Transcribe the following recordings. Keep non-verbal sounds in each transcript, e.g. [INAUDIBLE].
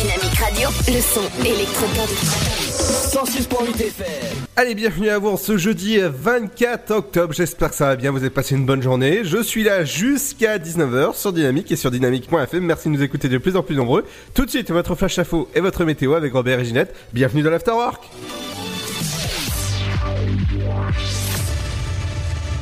Dynamique Radio. Le son électropop. 106.8 FM. Allez, bienvenue à vous ce jeudi 24 octobre. J'espère que ça va bien, vous avez passé une bonne journée. Je suis là jusqu'à 19h sur Dynamique et sur dynamique.fm. Merci de nous écouter de plus en plus nombreux. Tout de suite, votre flash info et votre météo avec Robert et Ginette. Bienvenue dans l'Afterwork.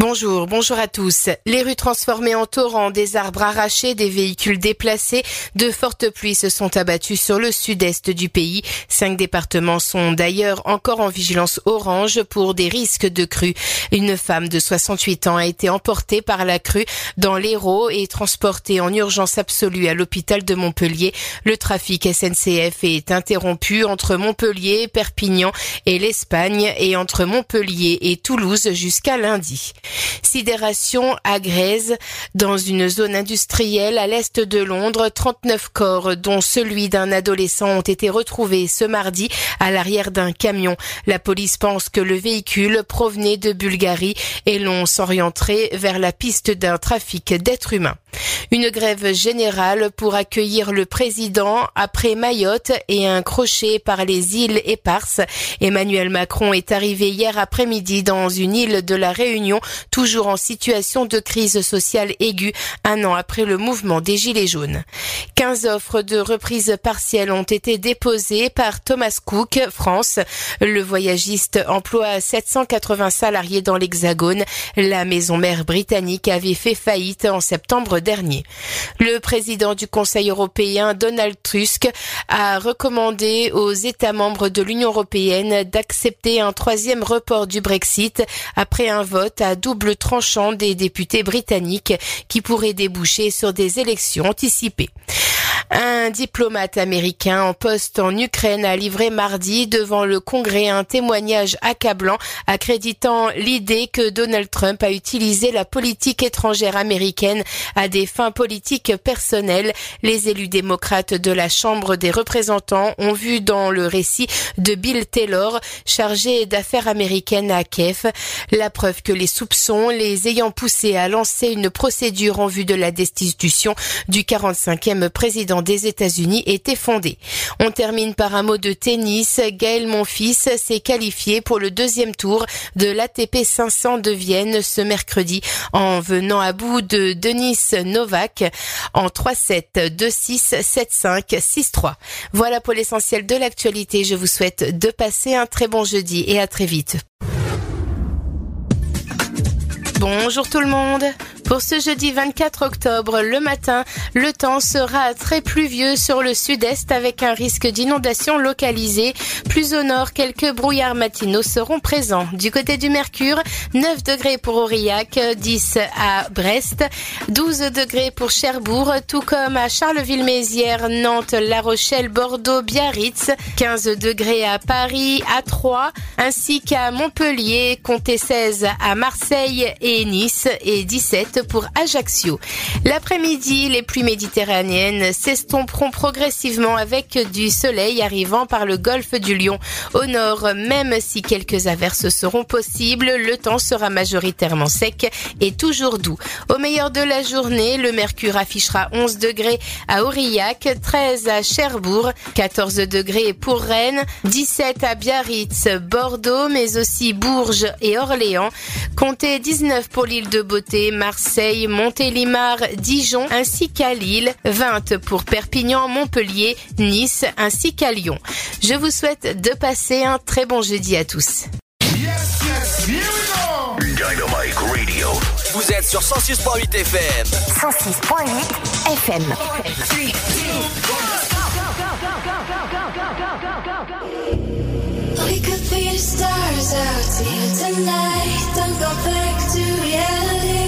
Bonjour, bonjour à tous. Les rues transformées en torrents, des arbres arrachés, des véhicules déplacés, de fortes pluies se sont abattues sur le sud-est du pays. Cinq départements sont d'ailleurs encore en vigilance orange pour des risques de crue. Une femme de 68 ans a été emportée par la crue dans l'Hérault et transportée en urgence absolue à l'hôpital de Montpellier. Le trafic SNCF est interrompu entre Montpellier, Perpignan et l'Espagne et entre Montpellier et Toulouse jusqu'à lundi. Sidération à Grèze, dans une zone industrielle à l'est de Londres, 39 corps, dont celui d'un adolescent, ont été retrouvés ce mardi à l'arrière d'un camion. La police pense que le véhicule provenait de Bulgarie et l'on s'orienterait vers la piste d'un trafic d'êtres humains. Une grève générale pour accueillir le président après Mayotte et un crochet par les îles éparses. Emmanuel Macron est arrivé hier après-midi dans une île de la Réunion, toujours en situation de crise sociale aiguë, un an après le mouvement des Gilets jaunes. 15 offres de reprise partielle ont été déposées par Thomas Cook, France. Le voyagiste emploie 780 salariés dans l'Hexagone. La maison mère britannique avait fait faillite en septembre dernier. Le président du Conseil européen, Donald Tusk, a recommandé aux États membres de l'Union européenne d'accepter un troisième report du Brexit après un vote à double tranchant des députés britanniques qui pourrait déboucher sur des élections anticipées. Un diplomate américain en poste en Ukraine a livré mardi devant le Congrès un témoignage accablant accréditant l'idée que Donald Trump a utilisé la politique étrangère américaine à des fins politiques personnelles. Les élus démocrates de la Chambre des représentants ont vu dans le récit de Bill Taylor, chargé d'affaires américaines à Kiev, la preuve que les soupçons les ayant poussés à lancer une procédure en vue de la destitution du 45e président des États-Unis était fondée. On termine par un mot de tennis. Gaël Monfils s'est qualifié pour le deuxième tour de l'ATP 500 de Vienne ce mercredi en venant à bout de Denis Novak en 3-7, 2-6, 7-5, 6-3. Voilà pour l'essentiel de l'actualité. Je vous souhaite de passer un très bon jeudi et à très vite. Bonjour tout le monde. Pour ce jeudi 24 octobre, le matin, le temps sera très pluvieux sur le sud-est avec un risque d'inondation localisée. Plus au nord, quelques brouillards matinaux seront présents. Du côté du Mercure, 9 degrés pour Aurillac, 10 à Brest, 12 degrés pour Cherbourg, tout comme à Charleville-Mézières, Nantes, La Rochelle, Bordeaux, Biarritz, 15 degrés à Paris, à Troyes, ainsi qu'à Montpellier, comptez 16 à Marseille et Nice et 17 pour Ajaccio. L'après-midi, les pluies méditerranéennes s'estomperont progressivement avec du soleil arrivant par le golfe du Lion. Au nord, même si quelques averses seront possibles, le temps sera majoritairement sec et toujours doux. Au meilleur de la journée, le mercure affichera 11 degrés à Aurillac, 13 à Cherbourg, 14 degrés pour Rennes, 17 à Biarritz, Bordeaux, mais aussi Bourges et Orléans. Comptez 19 pour l'île de Beauté, Marseille, Montélimar, Dijon ainsi qu'à Lille, 20 pour Perpignan, Montpellier, Nice ainsi qu'à Lyon. Je vous souhaite de passer un très bon jeudi à tous. Dynamite Radio. Vous êtes sur 106.8 FM. 106.8 FM. We could be the stars out here tonight. Don't go back to reality.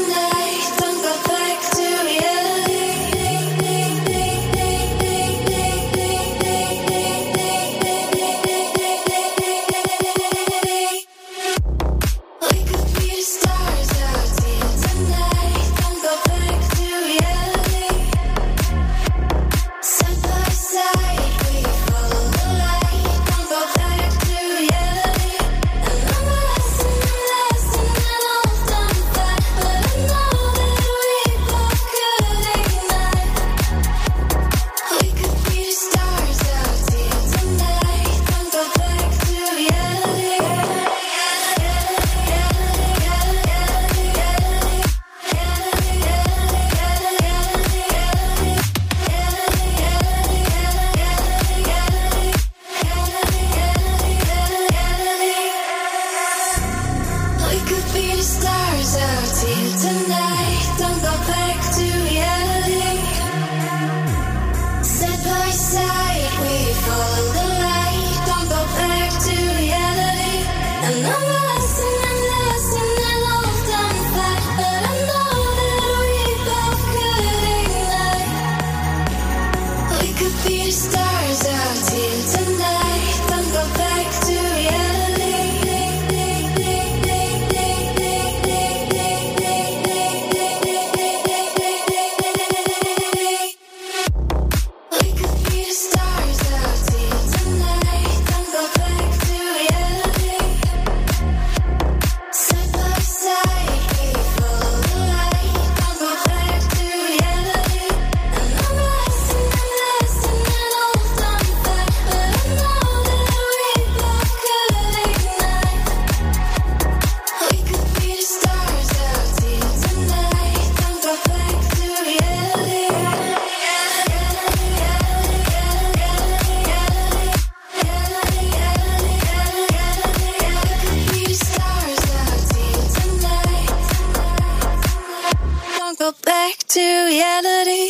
go back to reality.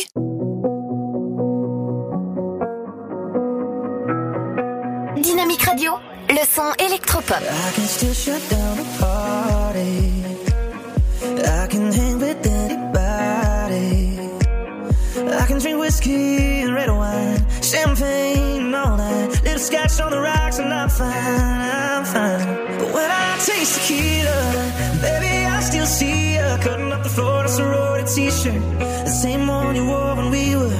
Dynamique Radio, le son électropop. I can still shut down a party. I can hang with anybody. I can drink whiskey and red wine, champagne. scratch on the rocks and I'm fine, I'm fine. But when I taste tequila, baby, I still see you cutting up the floor in a sorority t-shirt, the same one you wore when we were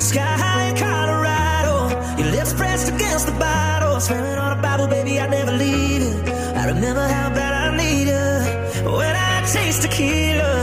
sky high in Colorado. Your lips pressed against the bottle, swearing on a Bible, baby, I'd never leave you. I remember how bad I need you when I taste tequila.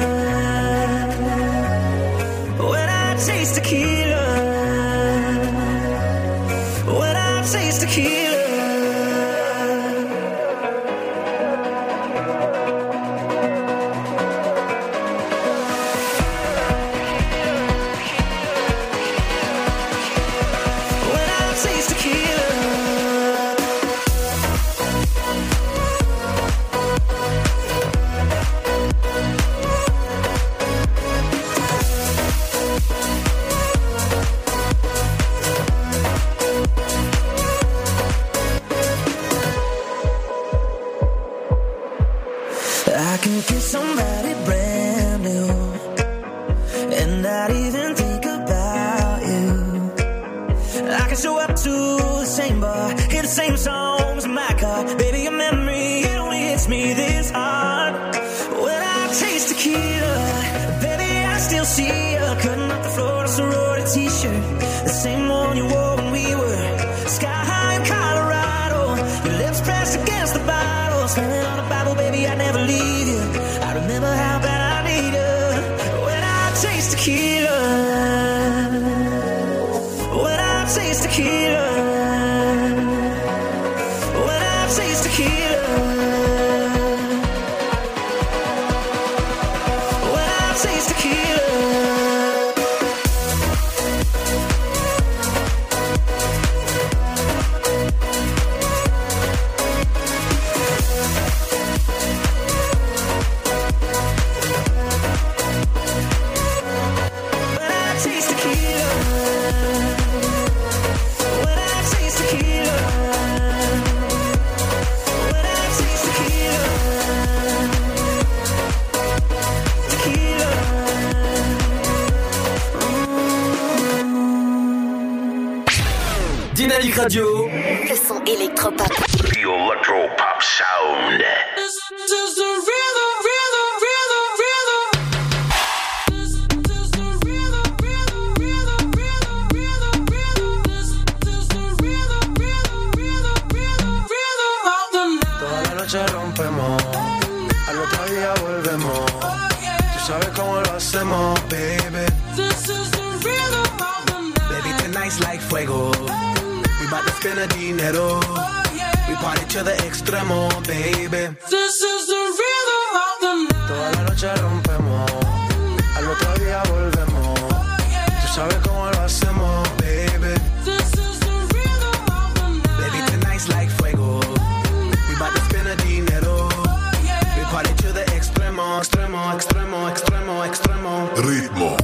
extremo, extremo, extremo, extremo, extremo. Ritmo.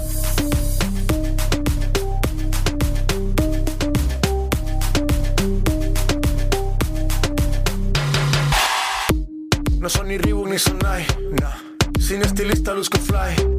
No son ni Reebok ni Sonai, no. Sin estilista luzco fly.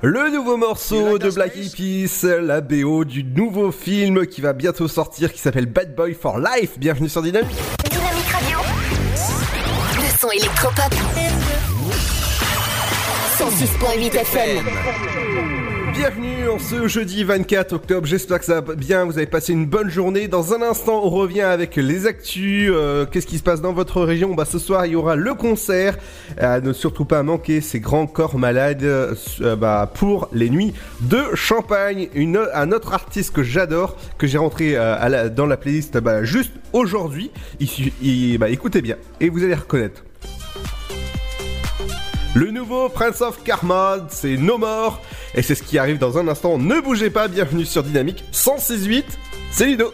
Le nouveau morceau de Black Eyed Peas, la BO du nouveau film qui va bientôt sortir qui s'appelle Bad Boy for Life. Bienvenue sur Dynamique. Dynamique Radio. Le son électropop. 106.8 FM. Bienvenue en ce jeudi 24 octobre, j'espère que ça va bien, vous avez passé une bonne journée. Dans un instant, on revient avec les actus, euh, qu'est-ce qui se passe dans votre région? Bah ce soir, il y aura le concert, ne surtout pas manquer ces grands corps malades euh, bah, pour les nuits de Champagne. Un autre artiste que j'adore, que j'ai rentré euh, dans la playlist bah, juste aujourd'hui, bah, écoutez bien, et vous allez reconnaître. Le nouveau Prince of Karma, c'est No More. Et c'est ce qui arrive dans un instant. Ne bougez pas, bienvenue sur Dynamique 106.8. C'est Ludo.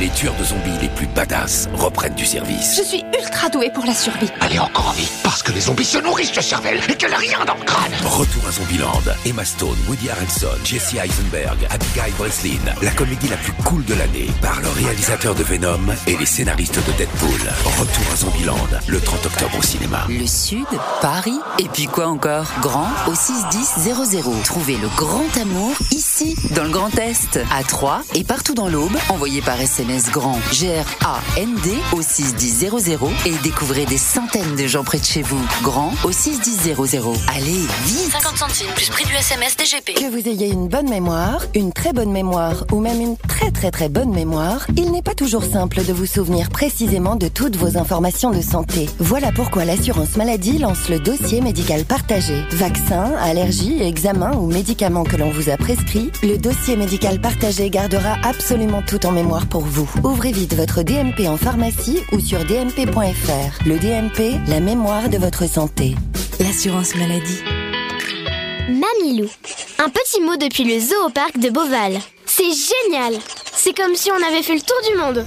Les tueurs de zombies les plus badass reprennent du service. Je suis ultra douée pour la survie. Allez encore en vie, parce que les zombies se nourrissent de cervelle et qu'elle a rien dans le crâne. Retour à Zombieland. Emma Stone, Woody Harrelson, Jesse Eisenberg, Abigail Breslin. La comédie la plus cool de l'année par le réalisateur de Venom et les scénaristes de Deadpool. Retour à Zombieland, le 30 octobre au cinéma. Le Sud, Paris, et puis quoi encore? Grand au 61000. Trouvez le grand amour ici, dans le Grand Est, à Troyes et partout dans l'Aube. Envoyez par SMS grand G-R-A-N-D au 61000 et découvrez des centaines de gens près de chez vous. Grand au 61000. Allez, vite 50 centimes plus prix du SMS DGP. Que vous ayez une bonne mémoire, une très bonne mémoire ou même une très très très bonne mémoire, il n'est pas toujours simple de vous souvenir précisément de toutes vos informations de santé. Voilà pourquoi l'assurance maladie lance le dossier médical partagé. Vaccins, allergies, examens ou médicaments que l'on vous a prescrits, le dossier médical partagé gardera absolument tout en mémoire pour vous. Ouvrez vite votre DMP en pharmacie ou sur dmp.fr. Le DMP, la mémoire de votre santé. L'assurance maladie. Mamilou. Un petit mot depuis le zoo au parc de Beauval. C'est génial C'est comme si on avait fait le tour du monde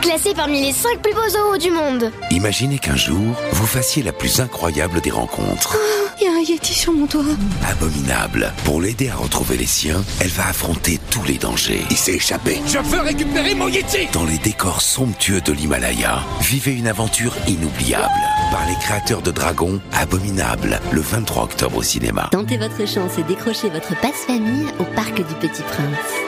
Classé parmi les 5 plus beaux zoos du monde. Imaginez qu'un jour, vous fassiez la plus incroyable des rencontres. Il y a un Yeti sur mon toit. Abominable. Pour l'aider à retrouver les siens, elle va affronter tous les dangers. Il s'est échappé. Je veux récupérer mon Yeti Dans les décors somptueux de l'Himalaya, vivez une aventure inoubliable. Par les créateurs de Dragon, Abominable, le 23 octobre au cinéma. Tentez votre chance et décrochez votre passe-famille au Parc du Petit Prince.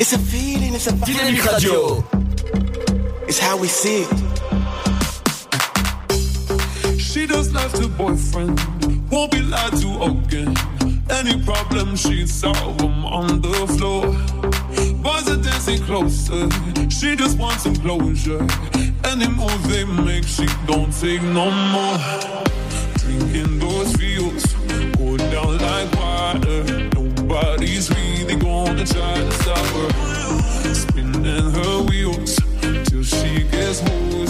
It's a feeling, it's a vibe. Dynamique Radio. It's how we see it. She just left her boyfriend, won't be lied to again. Any problem, she solve them on the floor. Boys are dancing closer, she just wants some closure. Any move they make, she don't take no more. Drinking those feels, go down like water. Nobody's really gonna try to stop her. Spinning her wheels till she gets woozy.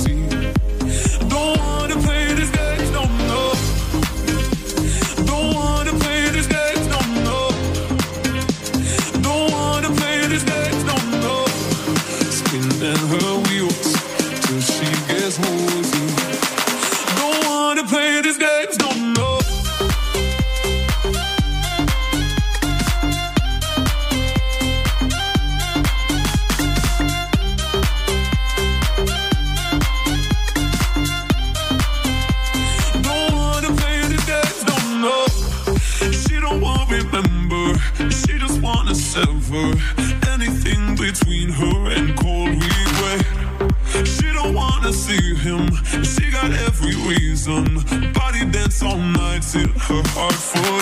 all nights in her heart for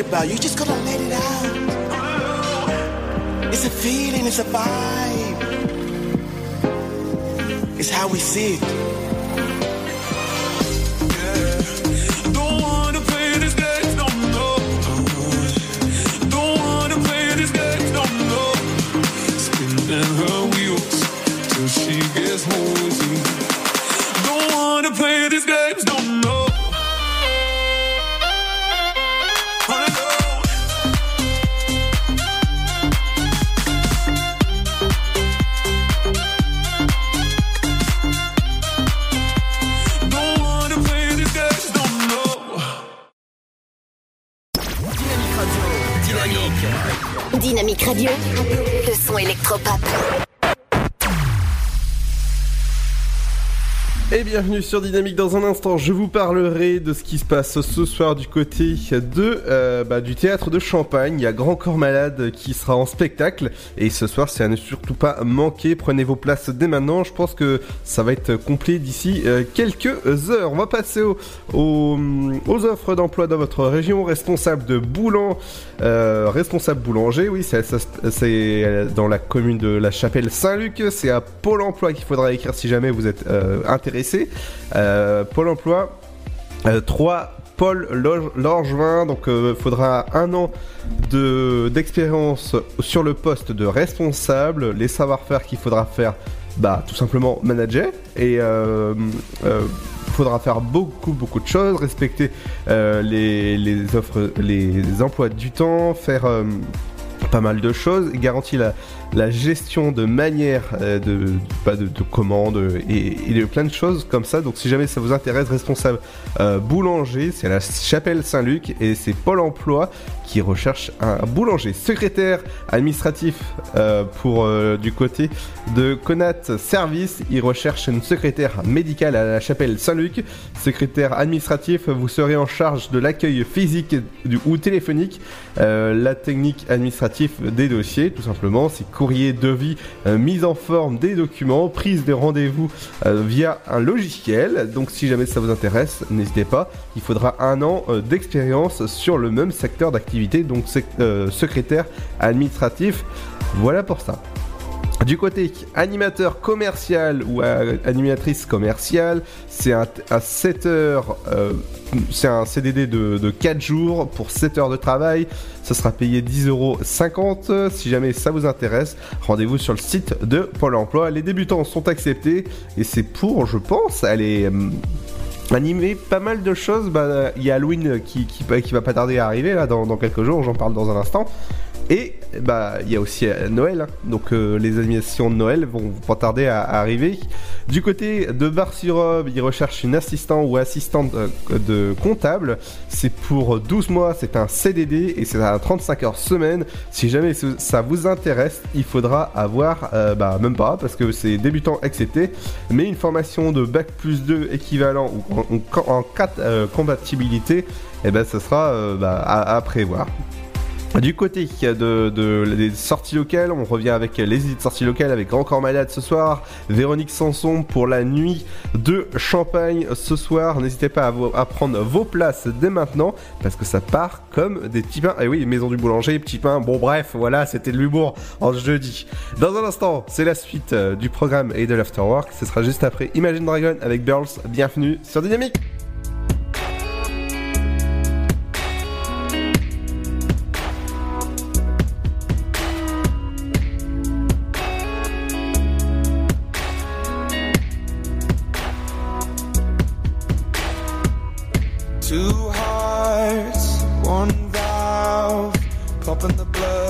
about. You just gotta let it out. It's a feeling, it's a vibe. It's how we see it. Sur Dynamique dans un instant. Je vous parlerai de ce qui se passe ce soir du côté de euh, bah, du théâtre de Champagne. Il y a Grand Corps Malade qui sera en spectacle et ce soir c'est à ne surtout pas manquer. Prenez vos places dès maintenant. Je pense que ça va être complet d'ici euh, quelques heures. On va passer au- au- aux offres d'emploi dans votre région. Responsable de boulant, euh, responsable boulanger. Oui, c'est dans la commune de la Chapelle Saint-Luc. C'est à Pôle Emploi qu'il faudra écrire si jamais vous êtes intéressé. Euh, Pôle Emploi. 3 Paul Lorgevin, donc il faudra un an de- d'expérience sur le poste de responsable, les savoir-faire qu'il faudra faire, bah tout simplement manager, et euh, euh, faudra faire beaucoup beaucoup de choses, respecter euh, les, les offres, les emplois du temps, faire euh, pas mal de choses, garantit la, la gestion de manière euh, de, de, de commandes et, plein de choses comme ça. Donc si jamais ça vous intéresse, responsable euh, boulanger, c'est la Chapelle Saint-Luc et c'est Pôle Emploi qui recherche un boulanger. Secrétaire administratif euh, pour euh, du côté de Conat Service, il recherche une secrétaire médicale à la Chapelle Saint-Luc. Secrétaire administratif, vous serez en charge de l'accueil physique ou téléphonique, euh, la technique administrative des dossiers, tout simplement. Courrier, devis, euh, mise en forme des documents, prise de rendez-vous euh, via un logiciel. Donc si jamais ça vous intéresse, n'hésitez pas. Il faudra un an euh, d'expérience sur le même secteur d'activité, donc sec- secrétaire administratif. Voilà pour ça. Du côté animateur commercial ou animatrice commerciale, c'est un 7 heures, euh, c'est un CDD de, de 4 jours pour 7 heures de travail. Ça sera payé 10,50€. Si jamais ça vous intéresse, rendez-vous sur le site de Pôle emploi. Les débutants sont acceptés et c'est pour, je pense, aller euh, animer pas mal de choses. Bah, Il y a Halloween qui, qui, va pas tarder à arriver là dans quelques jours, j'en parle dans un instant. Et bah il y a aussi euh, Noël, hein. donc euh, les animations de Noël vont pas tarder à, arriver. Du côté de Bar-sur-Aube, ils recherchent une assistant ou assistante euh, de comptable. C'est pour 12 mois, c'est un CDD et c'est à 35 heures semaine. Si jamais ça vous intéresse, il faudra avoir, bah même pas, parce que c'est débutant accepté, mais une formation de Bac plus 2 équivalent ou en, en, en cas de, euh, compatibilité, et ben ça sera bah, à prévoir. Du côté de, de- des sorties locales, on revient avec les idées de sorties locales avec Grand Malade ce soir, Véronique Sanson pour la nuit de Champagne ce soir. N'hésitez pas à, prendre vos places dès maintenant parce que ça part comme des petits pains. Et oui, maison du boulanger, petits pains. Bon bref, voilà, c'était de l'humour en jeudi. Dans un instant, c'est la suite euh, du programme et de l'afterwork. Ce sera juste après Imagine Dragon avec Girls. Bienvenue sur Dynamique.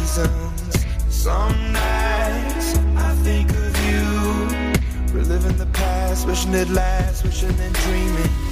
seasons. Some nights I think of you, reliving the past, wishing it lasts, wishing and dreaming.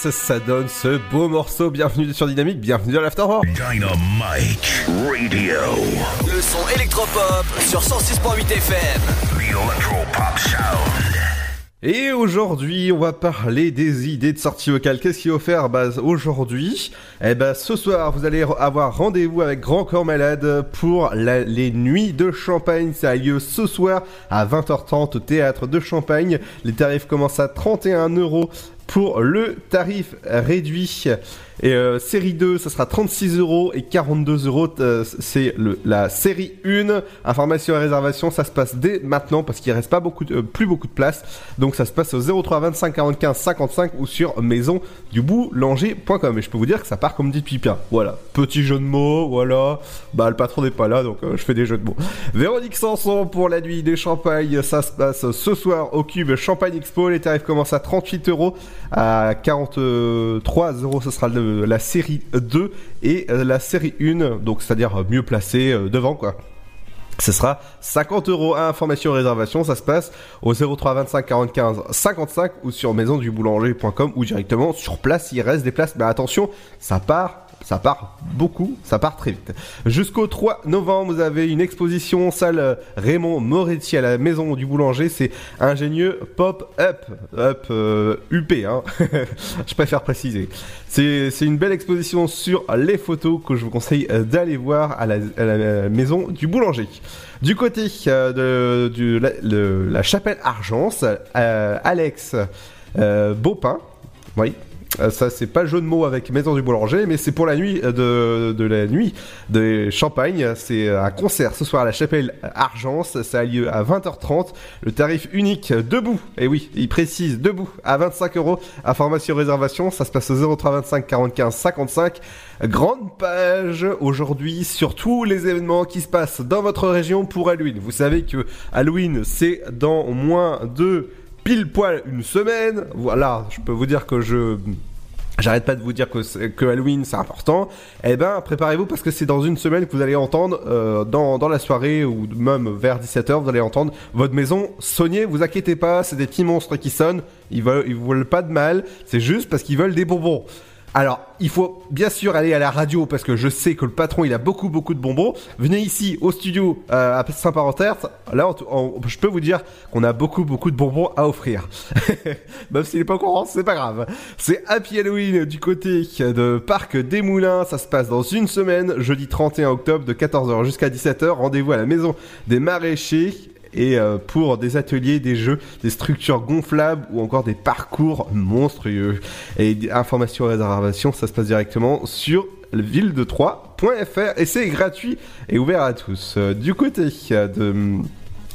Ça donne ce beau morceau. Bienvenue sur Dynamique, bienvenue dans l'Afterwork. Dynamite Radio. Le son électropop sur 106.8 FM. The Electropop Sound. Et aujourd'hui, on va parler des idées de sortie vocale. Qu'est-ce qu'il faut faire bah, aujourd'hui? Eh ben, ce soir, vous allez avoir rendez-vous avec Grand Corps Malade pour la- les nuits de Champagne. Ça a lieu ce soir à 20h30 au théâtre de Champagne. Les tarifs commencent à 31 euros pour le tarif réduit. Et euh, série 2, ça sera 36 euros et 42 euros. euh, c'est la série 1. Information et réservation, ça se passe dès maintenant parce qu'il reste pas beaucoup, de- euh, plus beaucoup de place. Donc ça se passe au 03 25 45 55 ou sur maisonduboulanger.com. Et je peux vous dire que ça part comme dit Pipien. Voilà, petit jeu de mots, voilà. Bah le patron n'est pas là, donc je fais des jeux de mots. Véronique Sanson pour la nuit des champagnes, ça se passe ce soir au Cube Champagne Expo. Les tarifs commencent à 38 euros, à 43 euros, ce sera le- la série 2 et euh, la série 1, donc c'est-à-dire mieux placé euh, devant quoi. Ce sera 50 euros à information et réservation. Ça se passe au 03 25 45 55 ou sur maisonduboulanger.com ou directement sur place. Il reste des places, mais attention, ça part. Ça part beaucoup, ça part très vite. Jusqu'au 3 novembre, vous avez une exposition salle euh, Raymond Moretti à la maison du boulanger. C'est ingénieux pop-up, up, euh, UP, hein. [LAUGHS] je préfère préciser. C'est une belle exposition sur les photos que je vous conseille euh, d'aller voir à la, maison du boulanger. Du côté euh, de, la, le- la chapelle Argence, Alex euh, Beaupin, oui. Euh, Ça, c'est pas jeu de mots avec Maison du Boulanger, mais c'est pour la nuit euh, de, la nuit de Champagne. C'est un concert ce soir à la chapelle Argence. Ça a lieu à 20h30. Le tarif unique debout. Et oui, il précise debout à 25 euros. Information réservation, ça se passe au 03 25 45 55. Grande page aujourd'hui sur tous les événements qui se passent dans votre région pour Halloween. Vous savez que Halloween, c'est dans moins de pile poil une semaine. Voilà, je peux vous dire que je J'arrête pas de vous dire que, que Halloween c'est important. Eh ben, préparez-vous parce que c'est dans une semaine que vous allez entendre euh, dans, dans la soirée ou même vers 17h, vous allez entendre votre maison sonner. Vous inquiétez pas, c'est des petits monstres qui sonnent. Ils veulent, ils veulent pas de mal. C'est juste parce qu'ils veulent des bonbons. Alors, il faut bien sûr aller à la radio parce que je sais que le patron il a beaucoup beaucoup de bonbons. Venez ici au studio euh, à Saint-Parenterre. Là, je peux vous dire qu'on a beaucoup beaucoup de bonbons à offrir. [LAUGHS] Même s'il est pas au courant, c'est pas grave. C'est Happy Halloween du côté de Parc des Moulins. Ça se passe dans une semaine, jeudi 31 octobre de 14h jusqu'à 17h. Rendez-vous à la maison des maraîchers et euh, pour des ateliers, des jeux, des structures gonflables ou encore des parcours monstrueux. Et informations et réservations, ça se passe directement sur ville de 3.fr et c'est gratuit et ouvert à tous. Euh, Du côté euh, de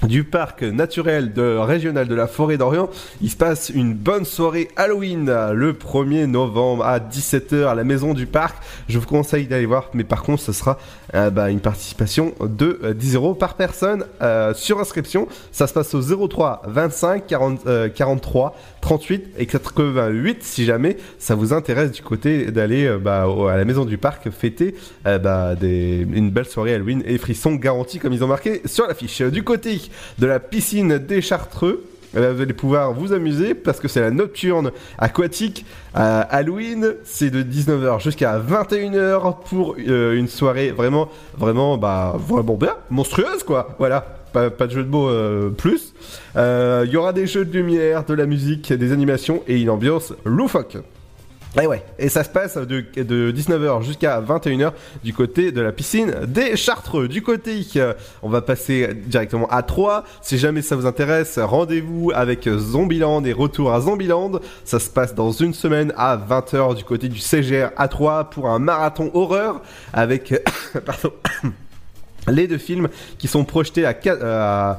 du parc naturel de, régional de la forêt d'Orient. Il se passe une bonne soirée Halloween euh, le 1er novembre à 17h à la maison du parc. Je vous conseille d'aller voir, mais par contre, ce sera euh, bah, une participation de euh, 10 euros par personne euh, sur inscription. Ça se passe au 03 25 40, euh, 43 38 et 88 si jamais ça vous intéresse du côté d'aller euh, bah, à la maison du parc fêter euh, bah, une belle soirée Halloween et frissons garantis comme ils ont marqué sur l'affiche. Du côté de la piscine des Chartreux, eh ben, vous allez pouvoir vous amuser parce que c'est la nocturne aquatique à Halloween. C'est de 19h jusqu'à 21h pour euh, une soirée vraiment, vraiment, bah, vraiment bien, monstrueuse quoi. Voilà. Pas, de jeu de mots euh, plus. Euh, Il y aura des jeux de lumière, de la musique, des animations et une ambiance loufoque. Et ouais, et ça se passe de, de 19h jusqu'à 21h du côté de la piscine des Chartreux. Du côté, on va passer directement à 3. Si jamais ça vous intéresse, rendez-vous avec Zombieland et retour à Zombieland. Ça se passe dans une semaine à 20h du côté du CGR à 3 pour un marathon horreur avec... [COUGHS] pardon [COUGHS] les deux films qui sont projetés à, qua- euh,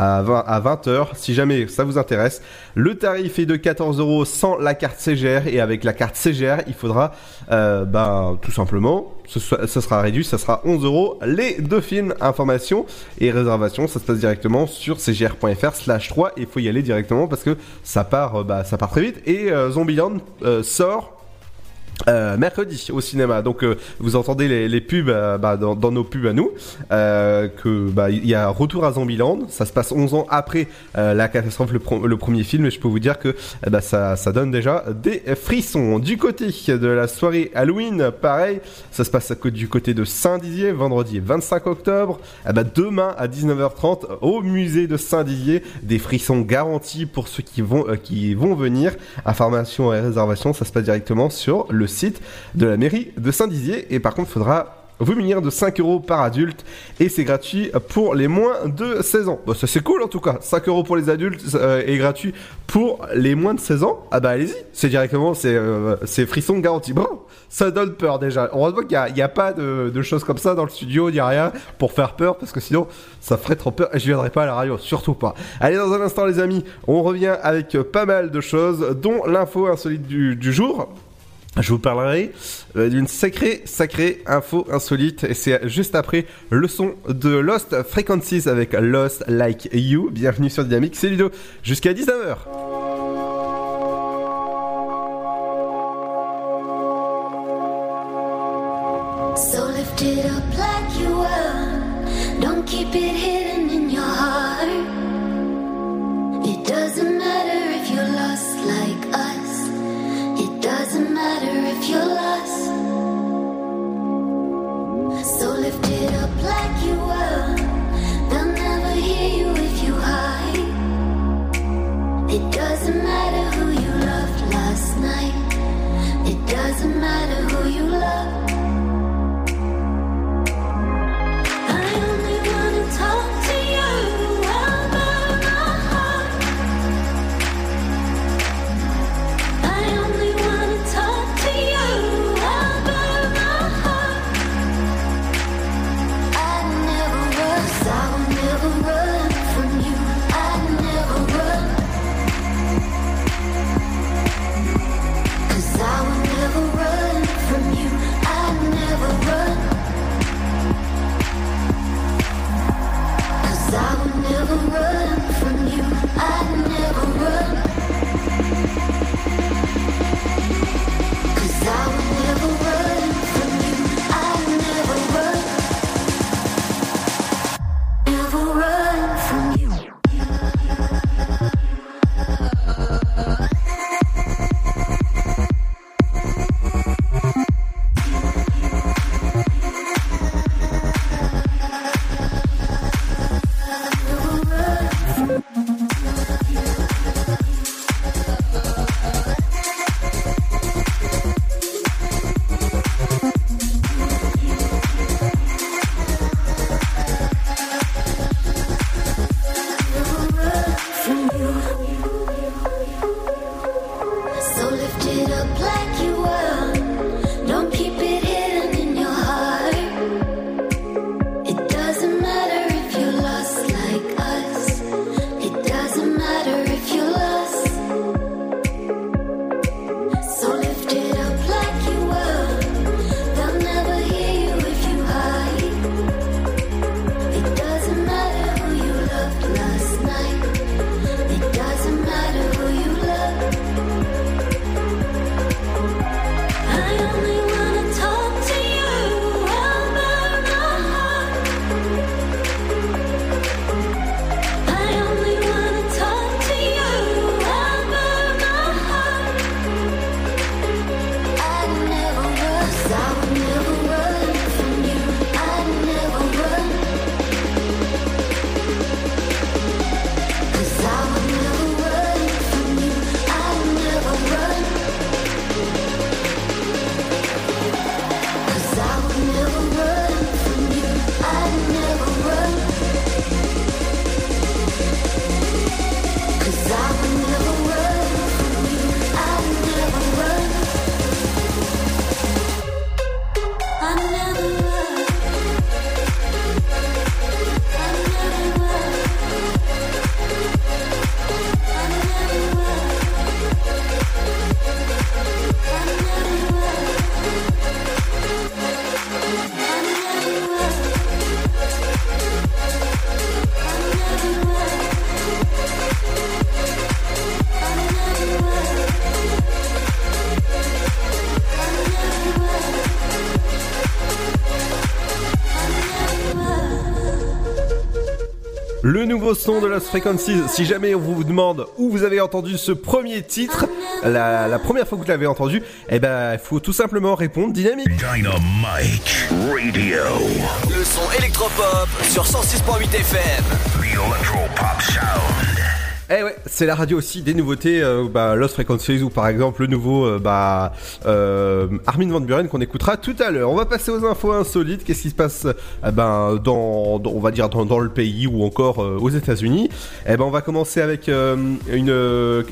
à, à 20, à 20h si jamais ça vous intéresse. Le tarif est de 14 euros sans la carte CGR et avec la carte CGR il faudra euh, bah, tout simplement ça sera réduit, ça sera 11 euros. Les deux films, information et réservation, ça se passe directement sur cgr.fr slash 3 et il faut y aller directement parce que ça part, euh, bah, ça part très vite. Et euh, Zombieland euh, sort Euh, mercredi au cinéma. Donc euh, vous entendez les, pubs euh, bah, dans, nos pubs à nous que bah il y a Retour à Zombieland. Ça se passe 11 ans après la catastrophe le, premier film et je peux vous dire que eh bah, ça donne déjà des frissons. Du côté de la soirée Halloween, pareil, ça se passe du côté de Saint-Dizier vendredi 25 octobre. Eh demain à 19h30 au musée de Saint-Dizier, des frissons garantis pour ceux qui vont qui vont venir. Information et réservation, ça se passe directement sur le site de la mairie de Saint-Dizier. Et par contre, faudra vous munir de 5 euros par adulte et c'est gratuit pour les moins de 16 ans. Bon, ça c'est cool en tout cas. 5 euros pour les adultes euh, et gratuit pour les moins de 16 ans. Ah bah allez-y, c'est directement, c'est euh, frisson garanti. Bon, ça donne peur déjà. Heureusement qu'il n'y a, pas de, choses comme ça dans le studio, a rien pour faire peur parce que sinon ça ferait trop peur et je viendrai pas à la radio, surtout pas. Allez, dans un instant les amis, on revient avec euh, pas mal de choses, dont l'info insolite du jour. Je vous parlerai euh, d'une sacrée, sacrée info insolite et c'est juste après le son de Lost Frequencies avec Lost Like You. Bienvenue sur Dynamique, c'est Ludo, jusqu'à 19h. Matter who you loved last night. It doesn't matter who you love. Nouveau son de Lost Frequencies. Si jamais on vous demande où vous avez entendu ce premier titre, la, la première fois que vous l'avez entendu, eh ben, il faut tout simplement répondre dynamique. Dynamite Radio. Le son électropop sur 106.8 FM. The Electro Pop Sound. Eh ouais, c'est la radio aussi des nouveautés, euh, bah, Lost Frequencies ou par exemple le nouveau euh, bah, euh, Armin Van Buren qu'on écoutera tout à l'heure. On va passer aux infos insolites. Qu'est-ce qui se passe eh ben, dans, on va dire dans, le pays ou encore euh, aux États-Unis? Eh ben, on va commencer avec une,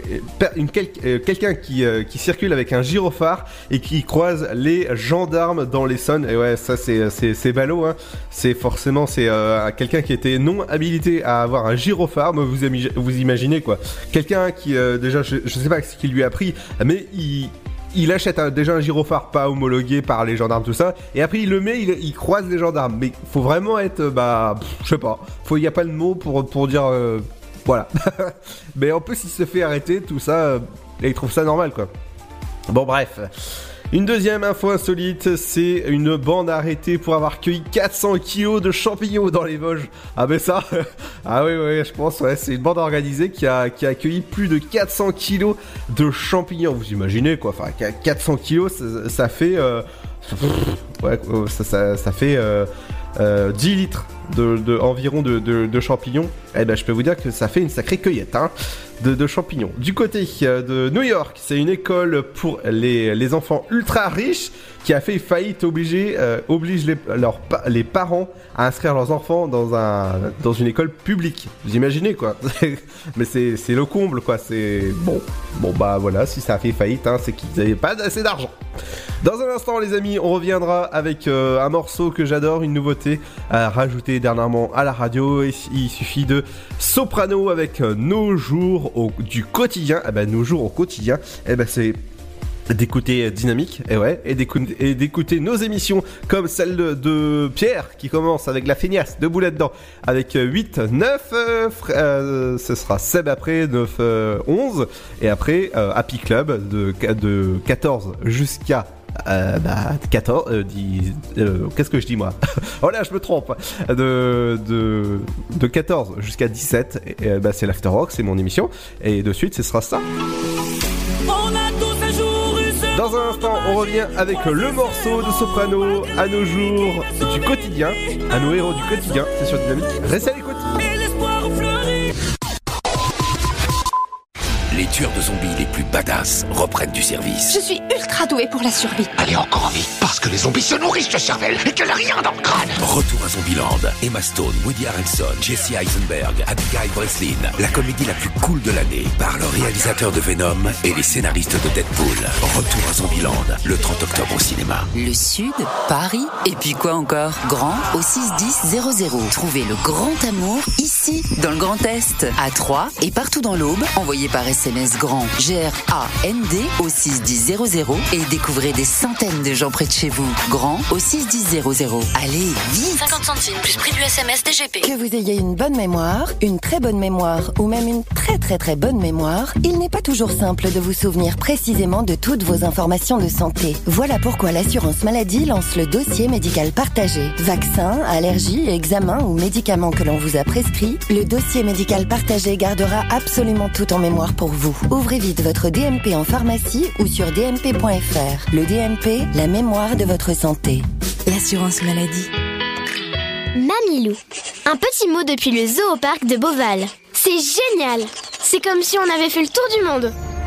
quelqu'un qui, qui circule avec un gyrophare et qui croise les gendarmes dans l'Essonne. Et ouais, ça c'est c'est ballot. Hein. C'est forcément c'est quelqu'un qui était non habilité à avoir un gyrophare. Vous, vous imaginez quoi. Quelqu'un qui euh, déjà je, sais pas ce qu'il lui a pris, mais il achète déjà un gyrophare pas homologué par les gendarmes tout ça et après il le met il, croise les gendarmes. Mais faut vraiment être euh, bah je sais pas. Faut il y a pas de mots pour dire euh, voilà. [LAUGHS] Mais en plus il se fait arrêter tout ça et il trouve ça normal quoi. Bon bref une deuxième info insolite, c'est une bande arrêtée pour avoir cueilli 400 kilos de champignons dans les Vosges. Ah ben ça, [LAUGHS] ah oui oui, je pense, ouais, c'est une bande organisée qui a, qui a accueilli plus de 400 kilos de champignons. Vous imaginez quoi, enfin 400 kilos, ça, fait, euh, ouais, euh, ça, fait euh, euh, 10 litres de, environ de champignons. Eh ben je peux vous dire que ça fait une sacrée cueillette, hein de, champignons. Du côté euh, de New York, c'est une école pour les, les enfants ultra riches qui a fait faillite, obligé, euh, oblige les, parents à inscrire leurs enfants dans, un, dans une école publique. Vous imaginez quoi [LAUGHS] Mais c'est le comble quoi. C'est bon. Bon bah voilà, si ça a fait faillite, hein, c'est qu'ils n'avaient pas assez d'argent. Dans un instant, les amis, on reviendra avec euh, un morceau que j'adore, une nouveauté à rajouter dernièrement à la radio. Il suffit de soprano avec euh, nos jours au- du quotidien. Eh ben, nos jours au quotidien, eh ben, c'est d'écouter euh, Dynamique, et ouais, et d'écouter, nos émissions comme celle de, Pierre qui commence avec la feignasse de boulet dedans avec euh, 8, 9, euh, euh, ce sera Seb après 9, euh, 11 et après euh, Happy Club de, de 14 jusqu'à euh, bah, 14, euh, dix- euh, qu'est-ce que je dis moi? [LAUGHS] Oh là, je me trompe. De, de, de 14 jusqu'à 17, et, euh, bah, c'est l'After Rock, c'est mon émission. Et de suite, ce sera ça. Dans un instant, on revient avec le morceau de soprano à nos jours du quotidien, à nos héros du quotidien. C'est sur Dynamique. Restez à l'écoute. Les tueurs de zombies les plus badass reprennent du service. Je suis ultra douée pour la survie. Allez encore vite, parce que les zombies se nourrissent de cervelle et qu'elle a rien dans le crâne. Retour à Zombieland. Emma Stone, Woody Harrelson, Jesse Eisenberg, Abigail Breslin. La comédie la plus cool de l'année par le réalisateur de Venom et les scénaristes de Deadpool. Retour à Zombieland, le 30 octobre au cinéma. Le Sud, Paris, et puis quoi encore? Grand au 61000. Trouvez le grand amour ici, dans le Grand Est, à Troyes et partout dans l'Aube. Envoyez par SMS grand G-R-A-N-D au 61000 et découvrez des centaines de gens près de chez vous. Grand au 61000. Allez, vite 50 centimes plus prix du SMS DGP. Que vous ayez une bonne mémoire, une très bonne mémoire ou même une très très très bonne mémoire, il n'est pas toujours simple de vous souvenir précisément de toutes vos informations de santé. Voilà pourquoi l'assurance maladie lance le dossier médical partagé. Vaccins, allergies, examens ou médicaments que l'on vous a prescrits, le dossier médical partagé gardera absolument tout en mémoire pour vous. Ouvrez vite votre DMP en pharmacie ou sur dmp.fr. Le DMP, la mémoire de votre santé. L'assurance maladie. Mamilou. Un petit mot depuis le zoo au parc de Beauval. C'est génial C'est comme si on avait fait le tour du monde.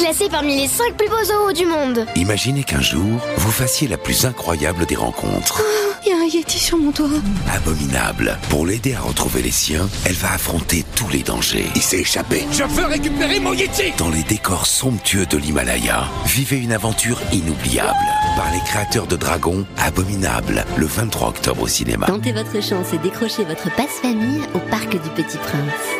Classé parmi les 5 plus beaux zoos du monde. Imaginez qu'un jour, vous fassiez la plus incroyable des rencontres. Il y a un Yeti sur mon toit. Abominable. Pour l'aider à retrouver les siens, elle va affronter tous les dangers. Il s'est échappé. Je veux récupérer mon Yeti Dans les décors somptueux de l'Himalaya, vivez une aventure inoubliable. Par les créateurs de Dragon, Abominable, le 23 octobre au cinéma. Tentez votre chance et décrochez votre passe-famille au Parc du Petit Prince.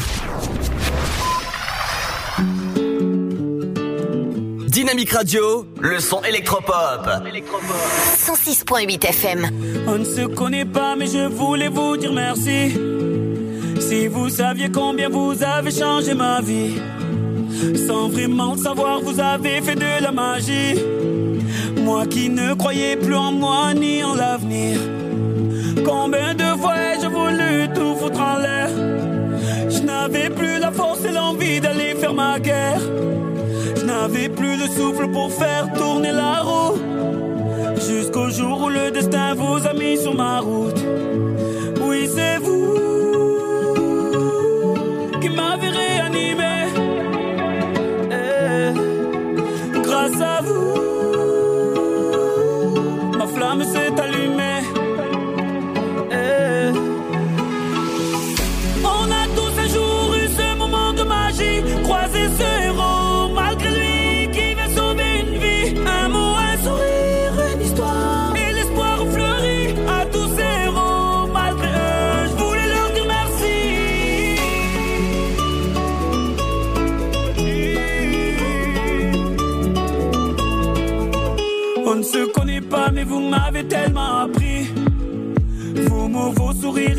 Dynamique Radio, le son électropop. 106.8 FM. On ne se connaît pas, mais je voulais vous dire merci. Si vous saviez combien vous avez changé ma vie, sans vraiment le savoir, vous avez fait de la magie. Moi qui ne croyais plus en moi ni en l'avenir. Combien de fois ai-je voulu tout foutre en l'air? Je n'avais plus la force et l'envie d'aller faire ma guerre. N'avais plus le souffle pour faire tourner la roue. Jusqu'au jour où le destin vous a mis sur ma route. Oui, c'est vous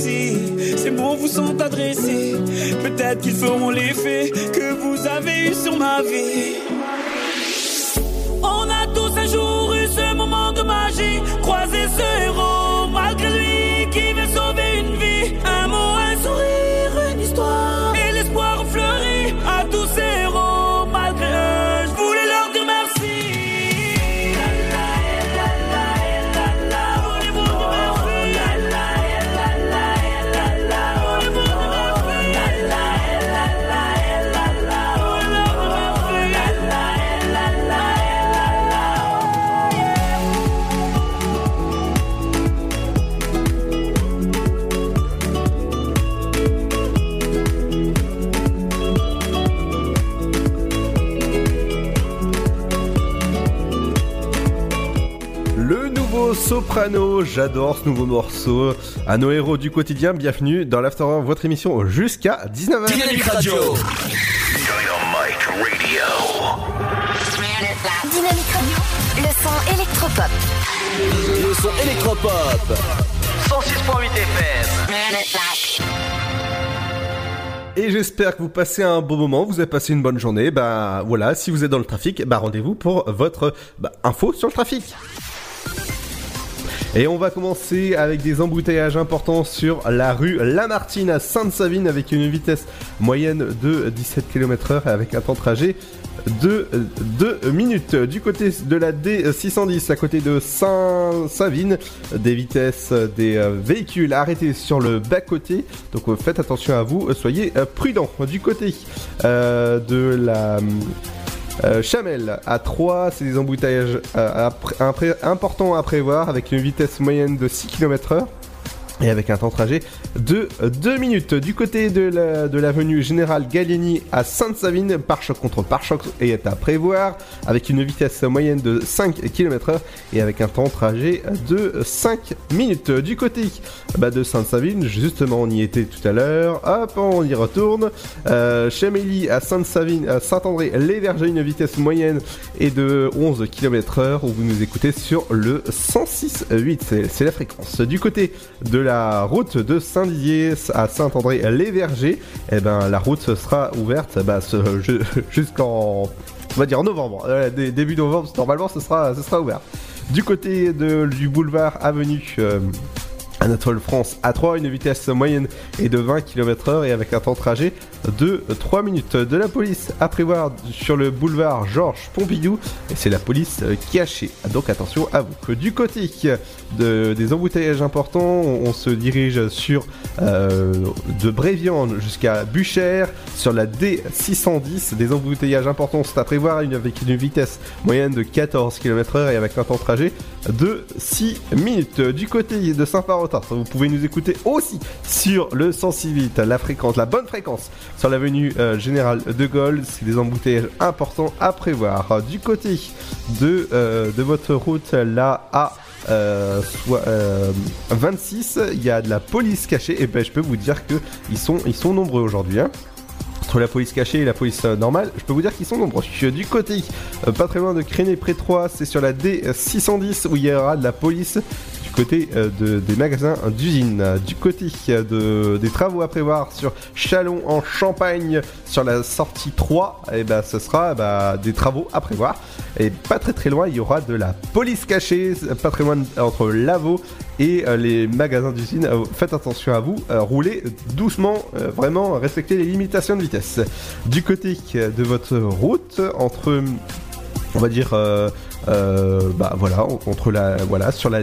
Ces mots vous sont adressés. Peut-être qu'ils feront l'effet que vous avez eu sur ma vie. Soprano, j'adore ce nouveau morceau. À nos héros du quotidien, bienvenue dans l'After Hour, votre émission jusqu'à 19h. Dynamique Radio. Dynamique Radio, le son électropop. Le son électropop. 106.8 FM. Et j'espère que vous passez un bon moment, vous avez passé une bonne journée. Bah voilà, si vous êtes dans le trafic, bah rendez-vous pour votre bah, info sur le trafic. Et on va commencer avec des embouteillages importants sur la rue Lamartine à Sainte-Savine avec une vitesse moyenne de 17 km/h et avec un temps de trajet de 2 minutes. Du côté de la D610, à côté de Saint-Savine, des vitesses des euh, véhicules arrêtés sur le bas-côté. Donc euh, faites attention à vous, soyez euh, prudents. Du côté de la... Euh, Chamel à 3, c'est des embouteillages euh, importants à prévoir avec une vitesse moyenne de 6 km/h et avec un temps de trajet de 2 minutes. Du côté de la- de l'avenue Général Gallieni à Sainte-Savine, pare-choc contre pare-choc est à prévoir avec une vitesse moyenne de 5 km/h et avec un temps de trajet de 5 minutes. Du côté bah, de Sainte-Savine, justement on y était tout à l'heure, hop on y retourne. Euh, Chamélie à Sainte-Savine, à Saint-André-les-Vergers, une vitesse moyenne est de 11 km/h où vous nous écoutez sur le 106.8, c'est- c'est la fréquence. Du côté de la route de Saint-Didier à Saint-André-les-Vergers, eh ben, la route sera ouverte bah, [LAUGHS] jusqu'en, on va dire novembre, Euh, dé- début novembre, normalement ce sera, ce sera ouvert. Du côté de, du boulevard Avenue euh, Anatole France A3, une vitesse moyenne est de 20 km/h et avec un temps de trajet de 3 minutes. De la police à prévoir sur le boulevard Georges Pompidou, et c'est la police cachée. Donc attention à vous. Du côté de- des embouteillages importants, on, se dirige sur euh, de Bréviande jusqu'à Buchères, sur la D610. Des embouteillages importants sont à prévoir avec une vitesse moyenne de 14 km/h et avec un temps de trajet de 6 minutes. Du côté de Saint-Parotin, vous pouvez nous écouter aussi sur le 106.8, la fréquence, la bonne fréquence, sur l'avenue euh, Général de Gaulle. C'est des embouteillages importants à prévoir. Du côté de, euh, votre route, là à euh, soit, euh, 26, il y a de la police cachée. Et ben, je peux vous dire que ils sont, ils sont nombreux aujourd'hui. hein. Entre la police cachée et la police euh, normale, je peux vous dire qu'ils sont nombreux. Du côté, euh, pas très loin de Créné près 3, c'est sur la D610 où il y aura de la police côté euh, de- des magasins d'usine. Du côté de, des travaux à prévoir sur Chalon en Champagne, sur la sortie 3, et ben ce sera bah, des travaux à prévoir. Et pas très très loin, il y aura de la police cachée, pas très loin entre Lavaux et euh, les magasins d'usine. Euh, faites attention à vous, roulez doucement, vraiment respectez les limitations de vitesse. Du côté de votre route, entre on va dire bah voilà contre la voilà sur la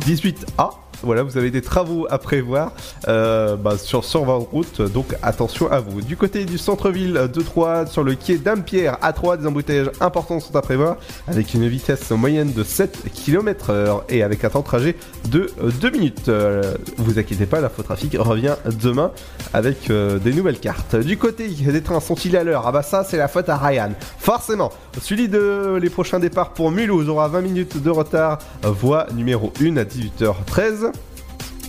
D78A voilà, vous avez des travaux à prévoir euh, bah, sur, sur votre route, donc attention à vous. Du côté du centre-ville de Troyes, sur le quai d'Ampierre à 3, des embouteillages importants sont à prévoir, avec une vitesse moyenne de 7 km/h et avec un temps de trajet de 2 minutes. Euh, vous inquiétez pas, l'infotrafic revient demain avec euh, des nouvelles cartes. Du côté des trains, sont-ils à l'heure? Ah bah ça, c'est la faute à Ryan. Forcément, celui de les prochains départs pour Mulhouse aura 20 minutes de retard, voie numéro 1 à 18h13.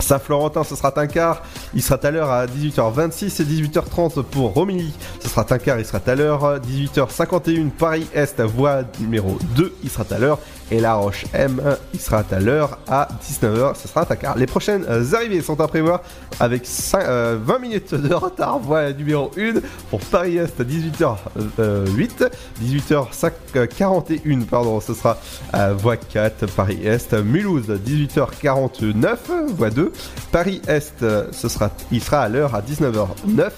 Saint-Florentin, ce sera un quart. il sera à l'heure à 18h26 et 18h30 pour Romilly, ce sera un quart, il sera à l'heure, 18h51 Paris-Est, voie numéro 2, il sera à l'heure, et La Roche M, il sera à l'heure à 19h, ce sera un quart. Les prochaines arrivées sont à prévoir avec 20 minutes de retard, voie numéro 1 pour Paris-Est à 18h08, 18h41, pardon, ce sera voie 4, Paris-Est, Mulhouse 18h49, voie 2, Paris-Est, ce sera, il sera à l'heure à 19h09,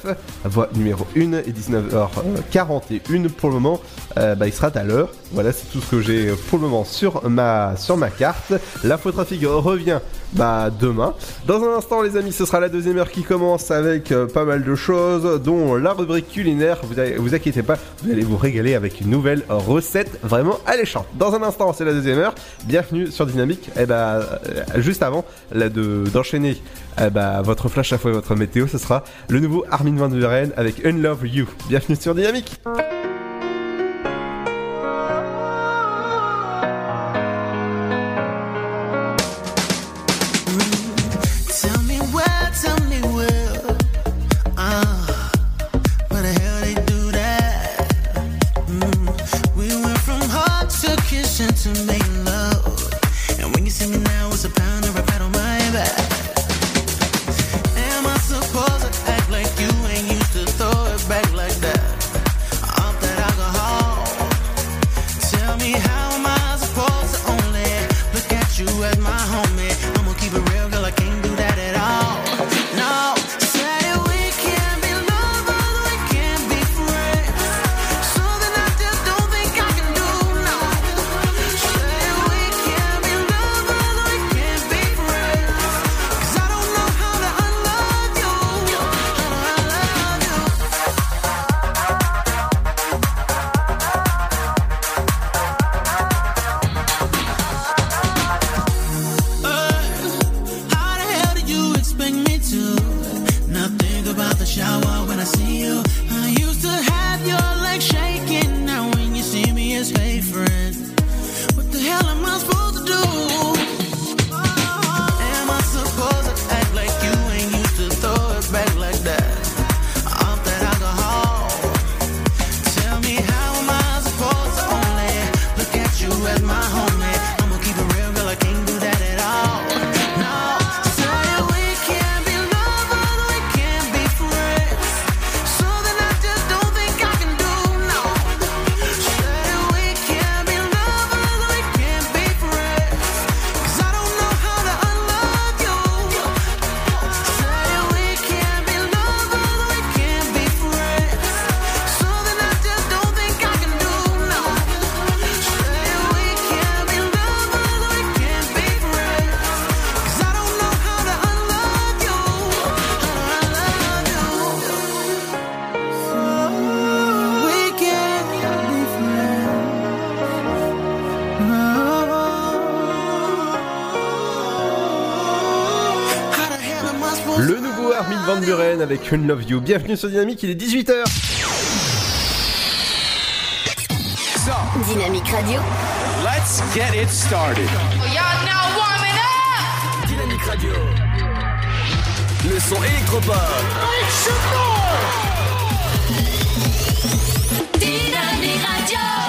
voie numéro 1 et 19h41 pour le moment, bah, il sera à l'heure. Voilà, c'est tout ce que j'ai pour le moment sur ma, sur ma carte. L'infotrafic revient bah, demain. Dans un instant, les amis, ce sera la deuxième heure qui commence avec euh, pas mal de choses, dont la rubrique culinaire. Vous, vous inquiétez pas, vous allez vous régaler avec une nouvelle recette vraiment alléchante. Dans un instant, c'est la deuxième heure. Bienvenue sur Dynamique. Et eh bah, euh, juste avant d'enchaîner eh bah, votre flash à fois et votre météo, ce sera le nouveau Armin Van Buren avec Unlove You. Bienvenue sur Dynamique. Avec Une Love You. Bienvenue sur Dynamique, il est 18h. Dynamique Radio. Let's get it started. Y'all now warming up. Dynamique Radio. Le son électropop. Dynamique Radio.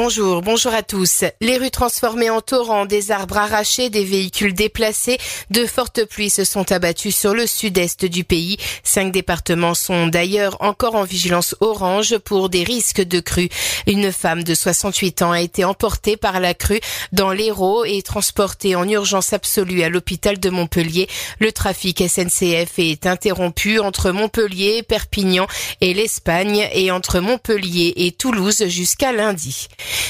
Bonjour, bonjour à tous. Les rues transformées en torrents, des arbres arrachés, des véhicules déplacés, de fortes pluies se sont abattues sur le sud-est du pays. Cinq départements sont d'ailleurs encore en vigilance orange pour des risques de crue. Une femme de 68 ans a été emportée par la crue dans l'Hérault et transportée en urgence absolue à l'hôpital de Montpellier. Le trafic SNCF est interrompu entre Montpellier, Perpignan et l'Espagne et entre Montpellier et Toulouse jusqu'à lundi.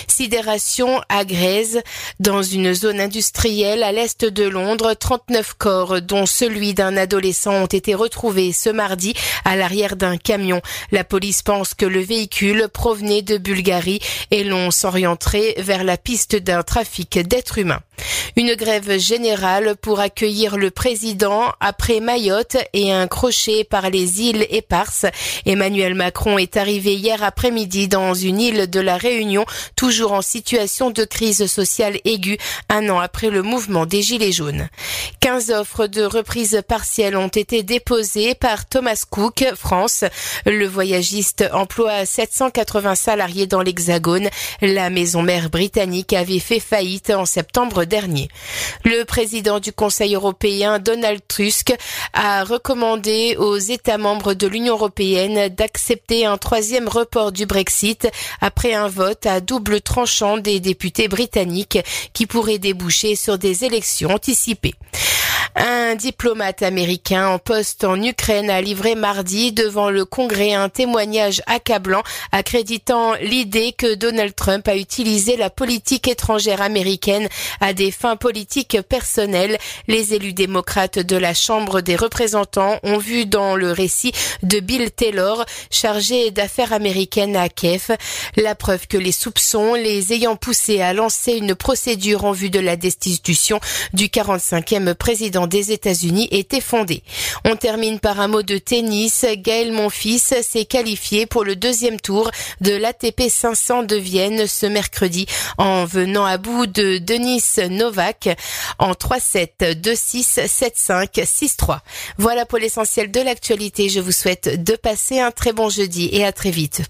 Sidération à Grèze, dans une zone industrielle à l'est de Londres, 39 corps, dont celui d'un adolescent, ont été retrouvés ce mardi à l'arrière d'un camion. La police pense que le véhicule provenait de Bulgarie et l'on s'orienterait vers la piste d'un trafic d'êtres humains. Une grève générale pour accueillir le président après Mayotte et un crochet par les îles éparses. Emmanuel Macron est arrivé hier après-midi dans une île de la Réunion, toujours en situation de crise sociale aiguë, un an après le mouvement des Gilets jaunes. 15 offres de reprise partielle ont été déposées par Thomas Cook, France. Le voyagiste emploie 780 salariés dans l'Hexagone. La maison mère britannique avait fait faillite en septembre Le président du Conseil européen, Donald Tusk, a recommandé aux États membres de l'Union européenne d'accepter un troisième report du Brexit après un vote à double tranchant des députés britanniques qui pourrait déboucher sur des élections anticipées. Un diplomate américain en poste en Ukraine a livré mardi devant le Congrès un témoignage accablant accréditant l'idée que Donald Trump a utilisé la politique étrangère américaine à des fins politiques personnelles. Les élus démocrates de la Chambre des représentants ont vu dans le récit de Bill Taylor, chargé d'affaires américaines à Kiev, la preuve que les soupçons les ayant poussés à lancer une procédure en vue de la destitution du 45e président des États-Unis était fondée. On termine par un mot de tennis. Gaël Monfils s'est qualifié pour le deuxième tour de l'ATP 500 de Vienne ce mercredi en venant à bout de Denis Novak en 3-7, 2-6, 7-5, 6-3. Voilà pour l'essentiel de l'actualité. Je vous souhaite de passer un très bon jeudi et à très vite.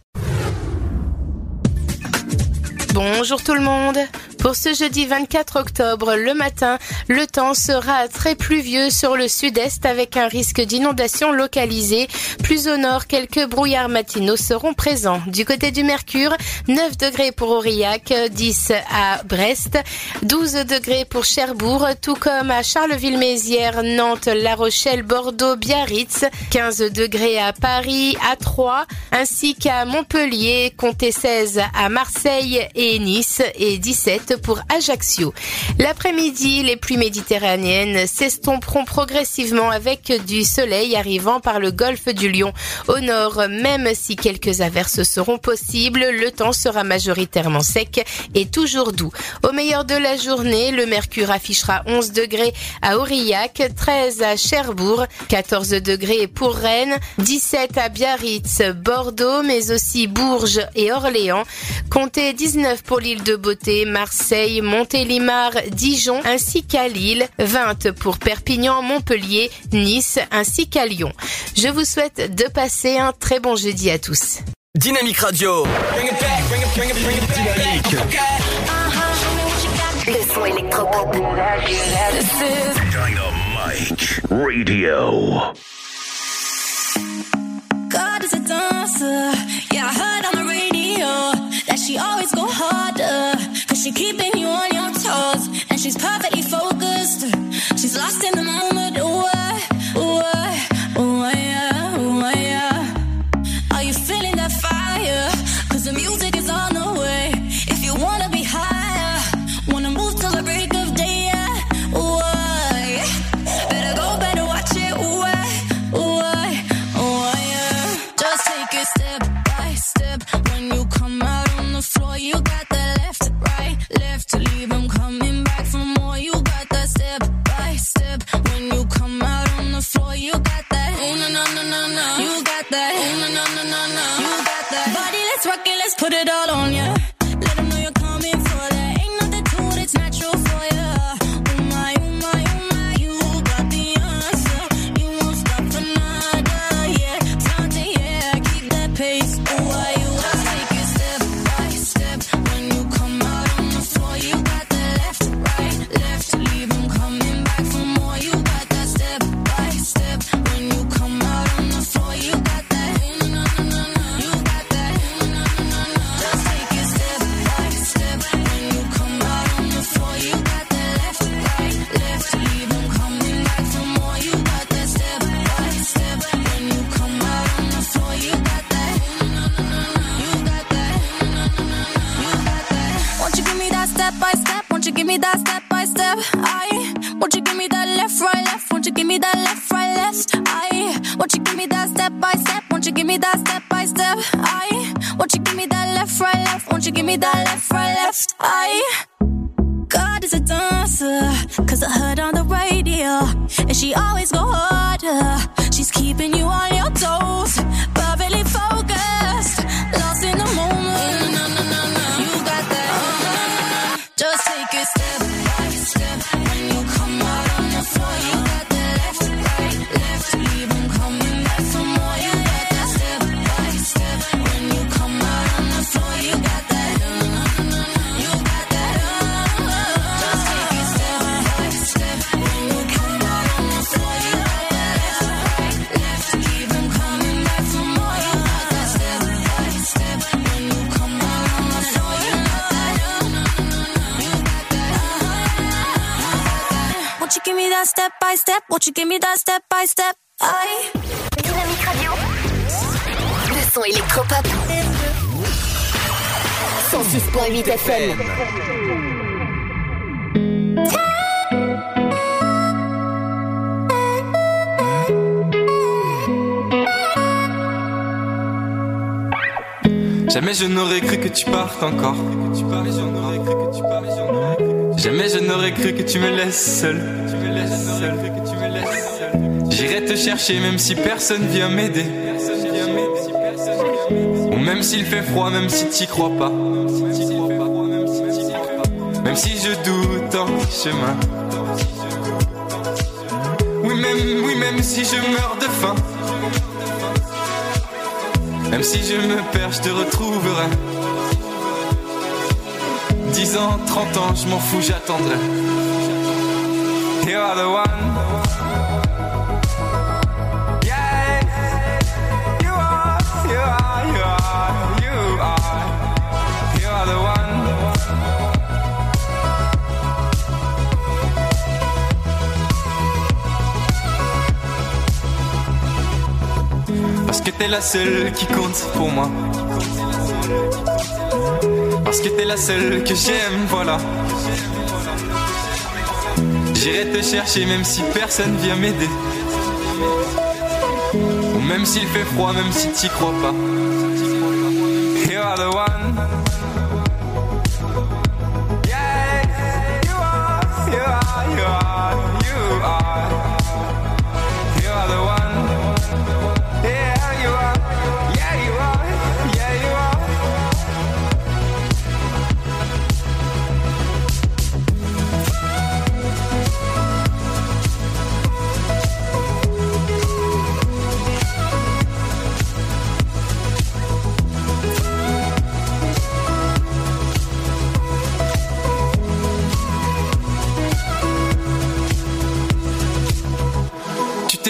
Bonjour tout le monde. Pour ce jeudi 24 octobre, le matin, le temps sera très pluvieux sur le sud-est avec un risque d'inondation localisée. Plus au nord, quelques brouillards matinaux seront présents. Du côté du Mercure, 9 degrés pour Aurillac, 10 à Brest, 12 degrés pour Cherbourg, tout comme à Charleville-Mézières, Nantes, La Rochelle, Bordeaux, Biarritz, 15 degrés à Paris, à Troyes, ainsi qu'à Montpellier, comptez 16 à Marseille et Nice et 17 pour Ajaccio. L'après-midi, les pluies méditerranéennes s'estomperont progressivement avec du soleil arrivant par le golfe du Lion. Au nord, même si quelques averses seront possibles, le temps sera majoritairement sec et toujours doux. Au meilleur de la journée, le mercure affichera 11 degrés à Aurillac, 13 à Cherbourg, 14 degrés pour Rennes, 17 à Biarritz, Bordeaux, mais aussi Bourges et Orléans. Comptez 19 pour l'île de Beauté, Marseille, Marseille, Montélimar, Dijon ainsi qu'à Lille, 20 pour Perpignan, Montpellier, Nice ainsi qu'à Lyon. Je vous souhaite de passer un très bon jeudi à tous. Dynamique Radio. Le son électropop. Dynamite Radio. God is a dancer. Yeah, I heard on the radio that she always go harder. She keeping you on your toes. And she's perfectly focused. She's lost in the moment. Step. When you come out on the floor, you got that. Oh, no, no, no, no, no. You got that. Oh, no, no, no, no, no. You got that. Body, let's rock it, let's put it all on ya. Let 'em step by step? Won't you give me that step by step? I. Won't you give me that left, right, left? Won't you give me that left, right, left? I. Won't you give me that step by step? Won't you give me that step by step? I. Won't you give me that left, right, left? Won't you give me that left, right, left? I. God is a dancer. Cause I heard on the radio, and she always go harder. She's keeping you on your toes, Won't you give me that step by step? Won't you give me that step by step? I Dynamique Radio. Le son électropop. 106.8 FM. Jamais je n'aurais cru que tu partes encore. Jamais je n'aurais cru que tu me laisses seul. J'irai te chercher même si personne vient m'aider. Ou même s'il fait froid, même si t'y crois pas. Même si je doute en chemin. Oui, même, oui, même si je meurs de faim. Même si je me perds, je te retrouverai. 10 ans, 30 ans, je m'en fous, j'attendrai. You are the one. Yeah. You are, you are, you are, you are. You are the one. Parce que t'es la seule qui compte pour moi. Parce que t'es la seule que j'aime, voilà. J'irai te chercher même si personne vient m'aider. Ou même s'il fait froid, même si t'y crois pas.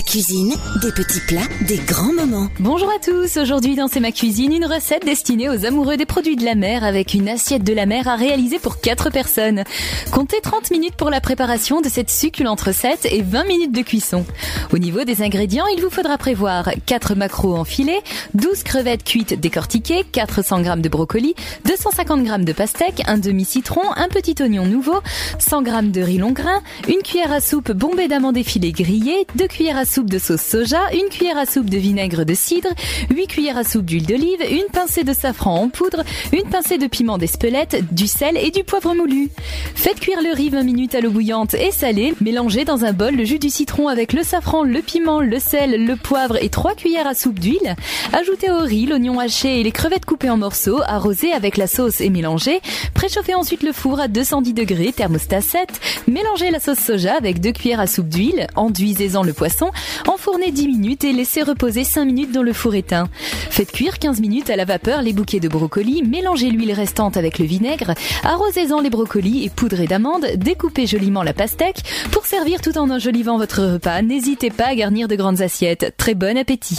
Ma cuisine, des petits plats, des grands moments. Bonjour à tous, aujourd'hui dans C'est ma cuisine, une recette destinée aux amoureux des produits de la mer avec une assiette de la mer à réaliser pour 4 personnes. Comptez 30 minutes pour la préparation de cette succulente recette et 20 minutes de cuisson. Au niveau des ingrédients, il vous faudra prévoir 4 maquereaux en filet, 12 crevettes cuites décortiquées, 400 g de brocoli, 250 g de pastèque, un demi-citron, un petit oignon nouveau, 100 g de riz long grain, une cuillère à soupe bombée d'amandes effilées grillées, 2 cuillères à soupe de sauce soja, une cuillère à soupe de vinaigre de cidre, 8 cuillères à soupe d'huile d'olive, une pincée de safran en poudre, une pincée de piment d'Espelette, du sel et du poivre moulu. Faites cuire le riz 20 minutes à l'eau bouillante et salée. Mélangez dans un bol le jus du citron avec le safran, le piment, le sel, le poivre et 3 cuillères à soupe d'huile. Ajoutez au riz l'oignon haché et les crevettes coupées en morceaux, arrosez avec la sauce et mélangez. Préchauffez ensuite le four à 210 degrés, thermostat 7. Mélangez la sauce soja avec 2 cuillères à soupe d'huile. Enduisez-en le poisson. Enfournez 10 minutes et laissez reposer 5 minutes dans le four éteint. Faites cuire 15 minutes à la vapeur les bouquets de brocolis, mélangez l'huile restante avec le vinaigre, arrosez-en les brocolis et poudrez d'amandes, découpez joliment la pastèque. Pour servir tout en enjolivant votre repas, n'hésitez pas à garnir de grandes assiettes. Très bon appétit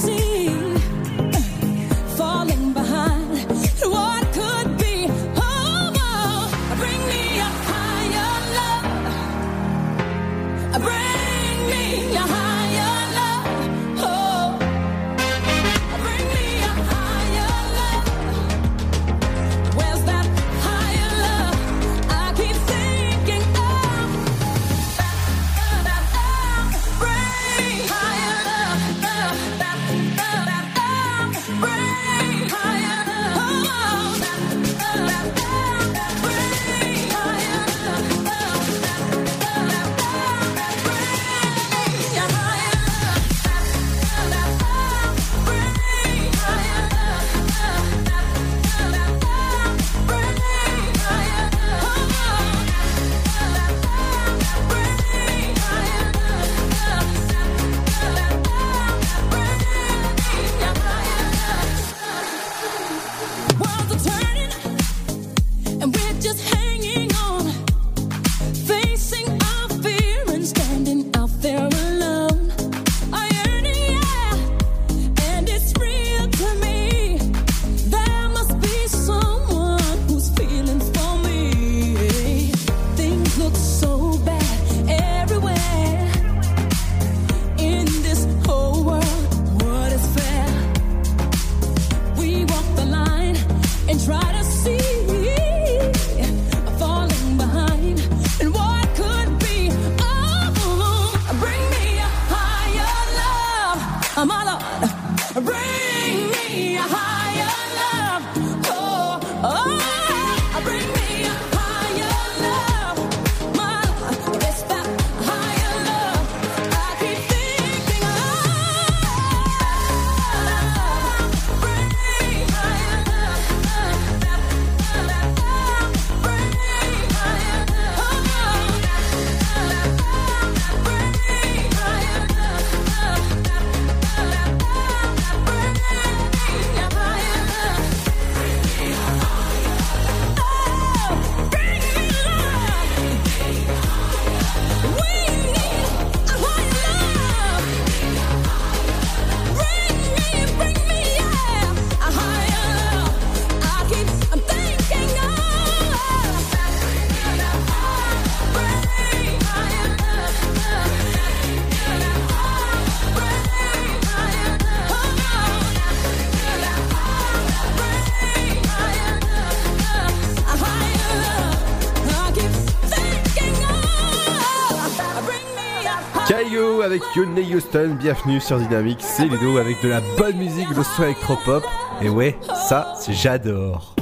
Yone Houston, bienvenue sur Dynamique, c'est Ludo avec de la bonne musique, le son électropop. Et ouais, ça, j'adore.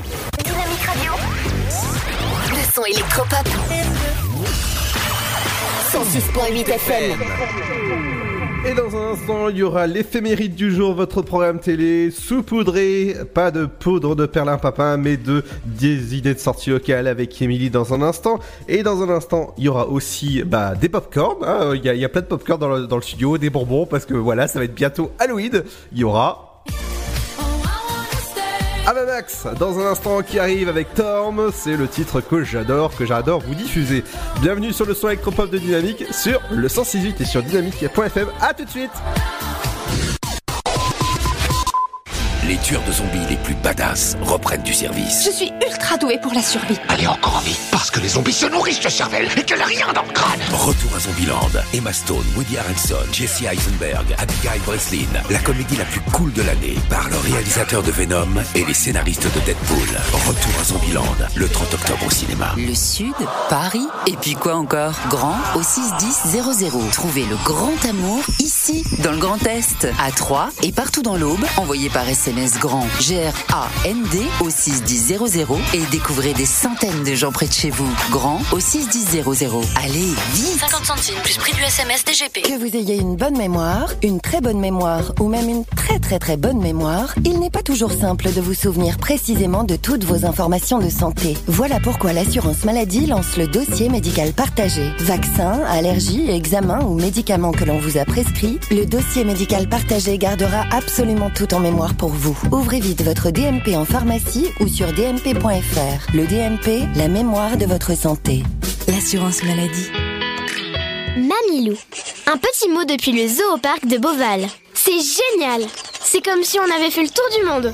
Dynamique Radio. Le son électropop. 106.8 FM. Et dans un instant, il y aura l'éphéméride du jour, votre programme télé saupoudré, pas de poudre de perlimpapin, mais de des idées de sortie locale avec Émilie dans un instant. Et dans un instant, il y aura aussi bah, des popcorn. hein. Il y, a, y a plein de popcorn dans le, dans le studio, des bonbons, parce que voilà, ça va être bientôt Halloween. Il y aura Avamax dans un instant qui arrive avec Torm, c'est le titre que j'adore, que j'adore vous diffuser. Bienvenue sur le son électropop de Dynamique sur le 168 et sur dynamique.fm. À tout de suite. Les tueurs de zombies les plus badass reprennent du service. Je suis ultra douée pour la survie. Allez encore en vie, parce que les zombies se nourrissent de cervelle et qu'elle a rien dans le crâne. Retour à Zombieland. Emma Stone, Woody Harrelson, Jesse Eisenberg, Abigail Breslin. La comédie la plus cool de l'année par le réalisateur de Venom et les scénaristes de Deadpool. Retour à Zombieland, le 30 octobre au cinéma. Le Sud, Paris, et puis quoi encore? Grand au 61000. Trouvez le grand amour ici, dans le Grand Est, à Troyes et partout dans l'Aube. Envoyez par SMS grand G-R-A-N-D au 61000 et découvrez des centaines de gens près de chez vous. Grand au 61000. Allez, vite 50 centimes plus prix du SMS DGP. Que vous ayez une bonne mémoire, une très bonne mémoire ou même une très très très bonne mémoire, il n'est pas toujours simple de vous souvenir précisément de toutes vos informations de santé. Voilà pourquoi l'assurance maladie lance le dossier médical partagé. Vaccins, allergies, examens ou médicaments que l'on vous a prescrits, le dossier médical partagé gardera absolument tout en mémoire pour vous. Ouvrez vite votre DMP en pharmacie ou sur dmp.fr. Le DMP, la mémoire de votre santé. L'assurance maladie. Mamilou. Un petit mot depuis le zoo au parc de Beauval. C'est génial C'est comme si on avait fait le tour du monde.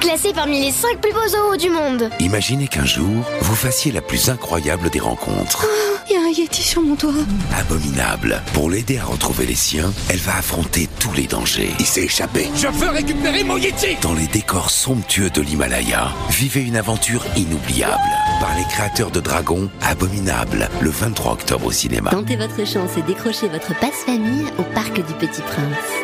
Classé parmi les 5 plus beaux zoos du monde. Imaginez qu'un jour, vous fassiez la plus incroyable des rencontres. Il y a un Yeti sur mon toit. Abominable. Pour l'aider à retrouver les siens, elle va affronter tous les dangers. Il s'est échappé. Je veux récupérer mon Yeti Dans les décors somptueux de l'Himalaya, vivez une aventure inoubliable. Par les créateurs de Dragon, Abominable, le 23 octobre au cinéma. Tentez votre chance et décrochez votre passe-famille au Parc du Petit Prince.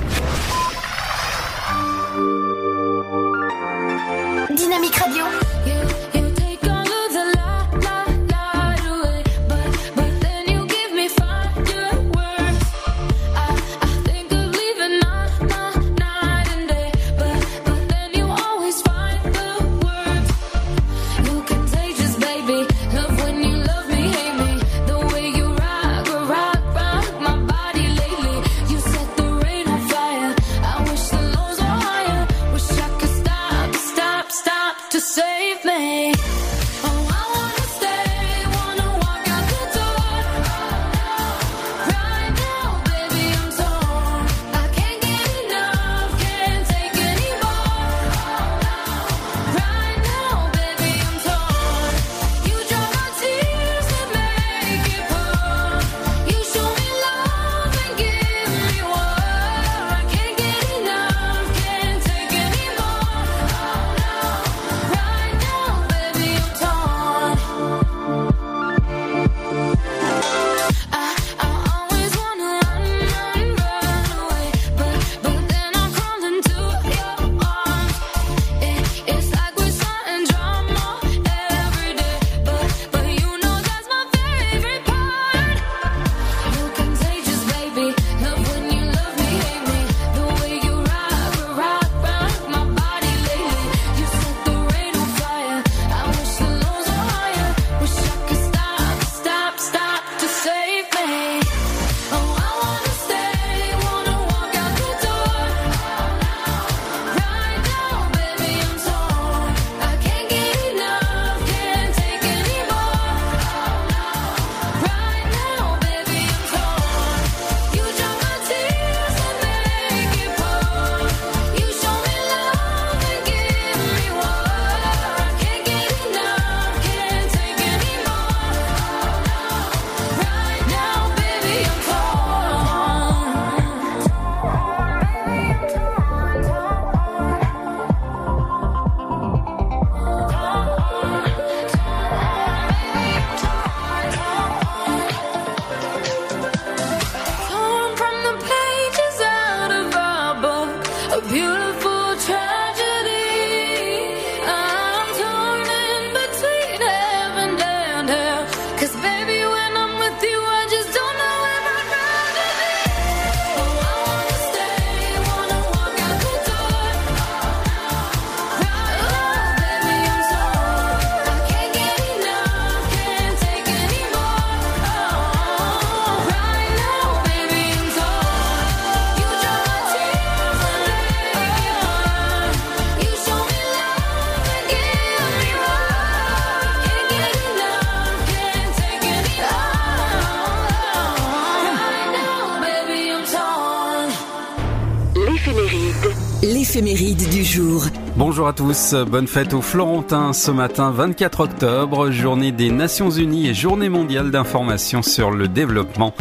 Bonne fête aux Florentins ce matin 24 octobre, journée des Nations Unies et journée mondiale d'information sur le développement.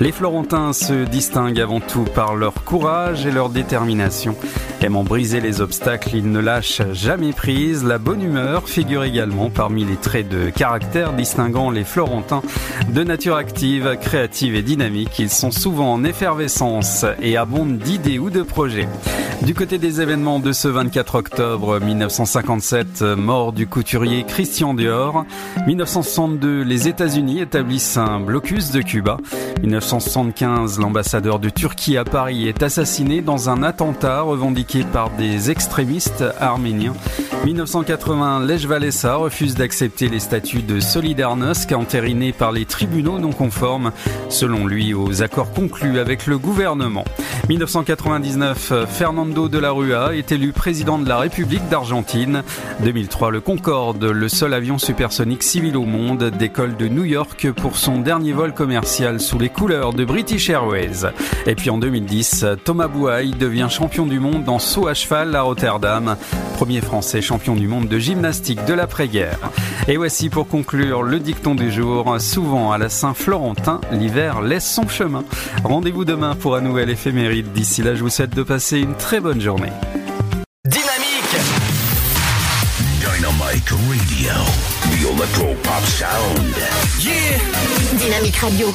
Les Florentins se distinguent avant tout par leur courage et leur détermination. Aimant briser les obstacles, ils ne lâchent jamais prise. La bonne humeur figure également parmi les traits de caractère distinguant les Florentins. De nature active, créative et dynamique, ils sont souvent en effervescence et abondent d'idées ou de projets. Du côté des événements de ce 24 octobre 1957, mort du couturier Christian Dior. 1962, les États-Unis établissent un blocus de Cuba. 1975, l'ambassadeur de Turquie à Paris est assassiné dans un attentat revendiqué par des extrémistes arméniens. 1980, Lech Walesa refuse d'accepter les statuts de Solidarnosc entérinés par les tribunaux non conformes, selon lui, aux accords conclus avec le gouvernement. 1999, Fernando de la Rua est élu président de la République d'Argentine. 2003, le Concorde, le seul avion supersonique civil au monde, décolle de New York pour son dernier vol commercial sous les couleurs de British Airways. Et puis en 2010, Thomas Bouaille devient champion du monde en saut à cheval à Rotterdam, premier français champion du monde de gymnastique de l'après-guerre. Et voici pour conclure le dicton du jour, souvent à la Saint-Florentin, l'hiver laisse son chemin. Rendez-vous demain pour un nouvel éphéméride. D'ici là, je vous souhaite de passer une très bonne journée. Dynamique Dynamic Radio. The Electro Pop Sound. Yeah Dynamique Radio.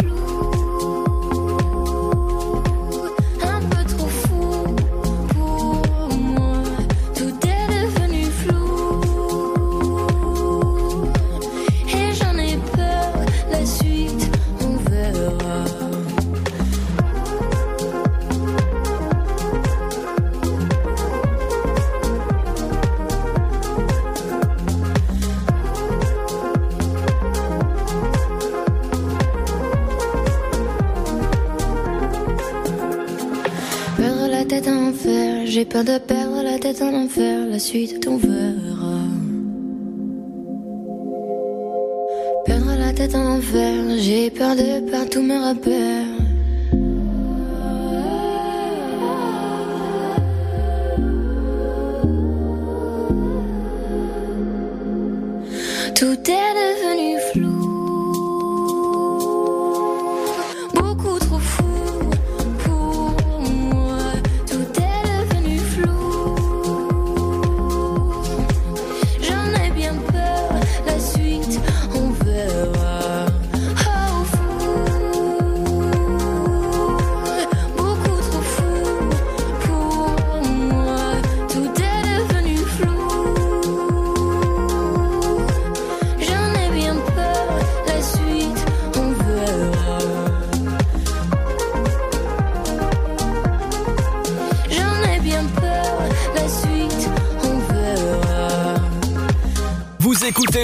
J'ai peur de perdre la tête en enfer, la suite on verra. Perdre la tête en enfer, j'ai peur de perdre tous mes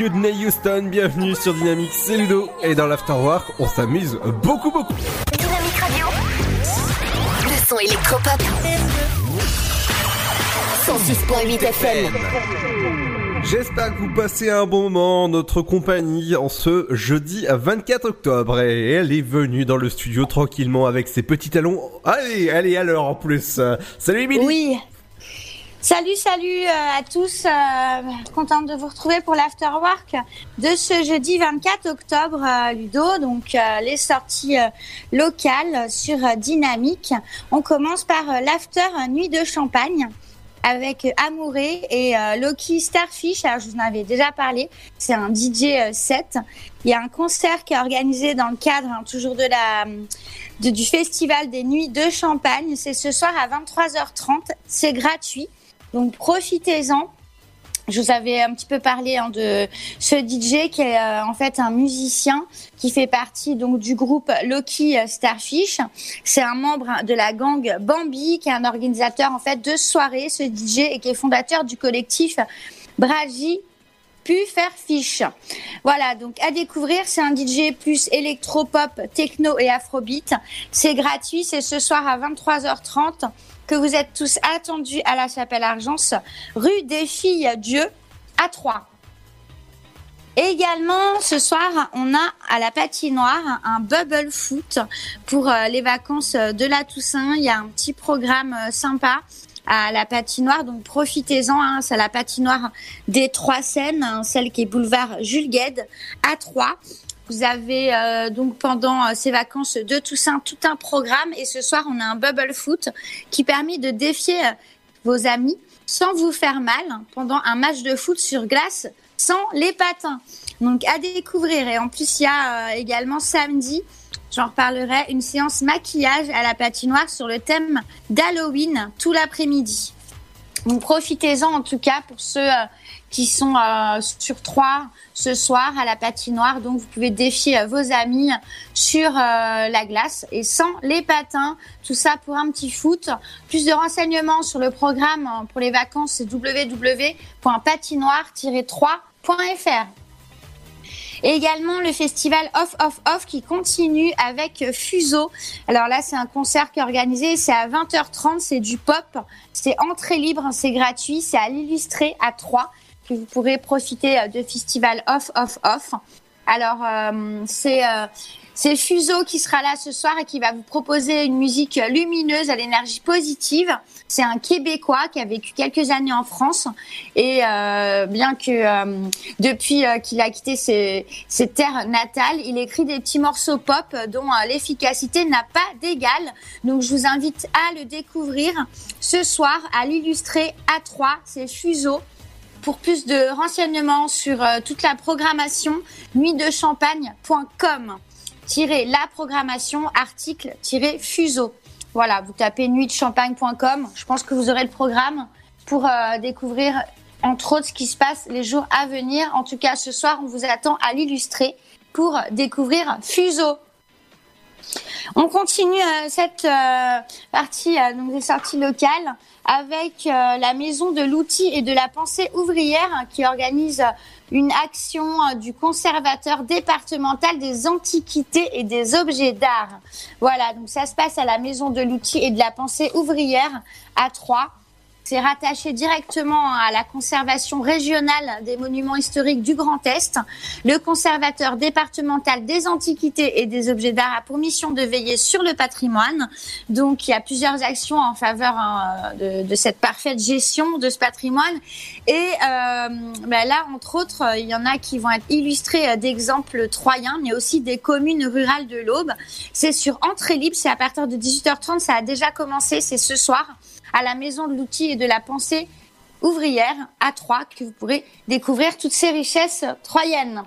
Whitney Houston, bienvenue sur Dynamique, c'est Ludo et dans l'Afterwork, on s'amuse beaucoup beaucoup. Dynamique Radio, le son électropop. 106.8 FM. J'espère que vous passez un bon moment en notre compagnie en ce jeudi 24 octobre et elle est venue dans le studio tranquillement avec ses petits talons. Allez, elle est à l'heure en plus. Salut Emily. Oui. Salut, salut euh, à tous. Euh, contente de vous retrouver pour l'afterwork de ce jeudi 24 octobre, euh, Ludo. Donc les sorties locales sur Dynamique. On commence par l'after Nuit de Champagne avec Amouré et Loki Starfish. Alors, je vous en avais déjà parlé. C'est un DJ set. Il y a un concert qui est organisé dans le cadre hein, toujours de la du festival des Nuits de Champagne. C'est ce soir à 23h30. C'est gratuit. Donc profitez-en. Je vous avais un petit peu parlé hein, de ce DJ qui est euh, en fait un musicien qui fait partie donc du groupe Loki Starfish. C'est un membre de la gang Bambi qui est un organisateur en fait de soirées, ce DJ et qui est fondateur du collectif Braji pu faire fiche. Voilà, donc à découvrir, c'est un DJ plus électro-pop, techno et afrobeat. C'est gratuit, c'est ce soir à 23h30 que vous êtes tous attendus à la Chapelle Argence, rue des Filles Dieu, à Troyes. Également, ce soir, on a à la patinoire un bubble foot pour euh, les vacances de la Toussaint. Il y a un petit programme euh, sympa à la patinoire, donc profitez-en. Hein, c'est la patinoire des Trois Seines, hein, celle qui est boulevard Jules Gued à Troyes. Vous avez euh, donc pendant ces vacances de Toussaint tout un programme et ce soir on a un bubble foot qui permet de défier vos amis sans vous faire mal pendant un match de foot sur glace sans les patins. Donc à découvrir. Et en plus, il y a euh, également samedi, j'en reparlerai, une séance maquillage à la patinoire sur le thème d'Halloween tout l'après-midi. Donc profitez-en en tout cas pour ceux euh, qui sont euh, sur trois ce soir à la patinoire. Donc vous pouvez défier vos amis sur la glace et sans les patins. Tout ça pour un petit foot. Plus de renseignements sur le programme pour les vacances, c'est www.patinoire-3.fr. Et également le festival Off Off Off qui continue avec Fuso. Alors là, c'est un concert qui est organisé, c'est à 20h30, c'est du pop, c'est entrée libre, c'est gratuit, c'est à l'illustré à 3 vous pourrez profiter euh, de festival Off Off Off. Alors euh, c'est euh, c'est Fuso qui sera là ce soir et qui va vous proposer une musique lumineuse à l'énergie positive. C'est un Québécois qui a vécu quelques années en France et euh, bien que depuis qu'il a quitté ses, ses, terres natales, il écrit des petits morceaux pop dont l'efficacité n'a pas d'égal. Donc je vous invite à le découvrir ce soir à l'illustrer à 3. C'est Fuso. Pour plus de renseignements sur toute la programmation, nuitdechampagne.com la programmation article-fuseau. Voilà, vous tapez nuitchampagne.com. Je pense que vous aurez le programme pour euh, découvrir entre autres ce qui se passe les jours à venir. En tout cas, ce soir, on vous attend à l'illustrer pour découvrir Fuseau. On continue euh, cette euh, partie donc des sorties locales avec la maison de l'outil et de la pensée ouvrière qui organise une action euh, du conservateur départemental des antiquités et des objets d'art. Voilà, donc ça se passe à la Maison de l'outil et de la pensée ouvrière à Troyes. C'est rattaché directement à la conservation régionale des monuments historiques du Grand Est. Le conservateur départemental des antiquités et des objets d'art a pour mission de veiller sur le patrimoine. Donc, il y a plusieurs actions en faveur hein, de, cette parfaite gestion de ce patrimoine. Et euh, ben là, entre autres, il y en a qui vont être illustrés euh, d'exemples troyens, mais aussi des communes rurales de l'Aube. C'est sur entrée libre, c'est à partir de 18h30, ça a déjà commencé, c'est ce soir à la Maison de l'outil et de la pensée ouvrière à Troyes que vous pourrez découvrir toutes ces richesses troyennes.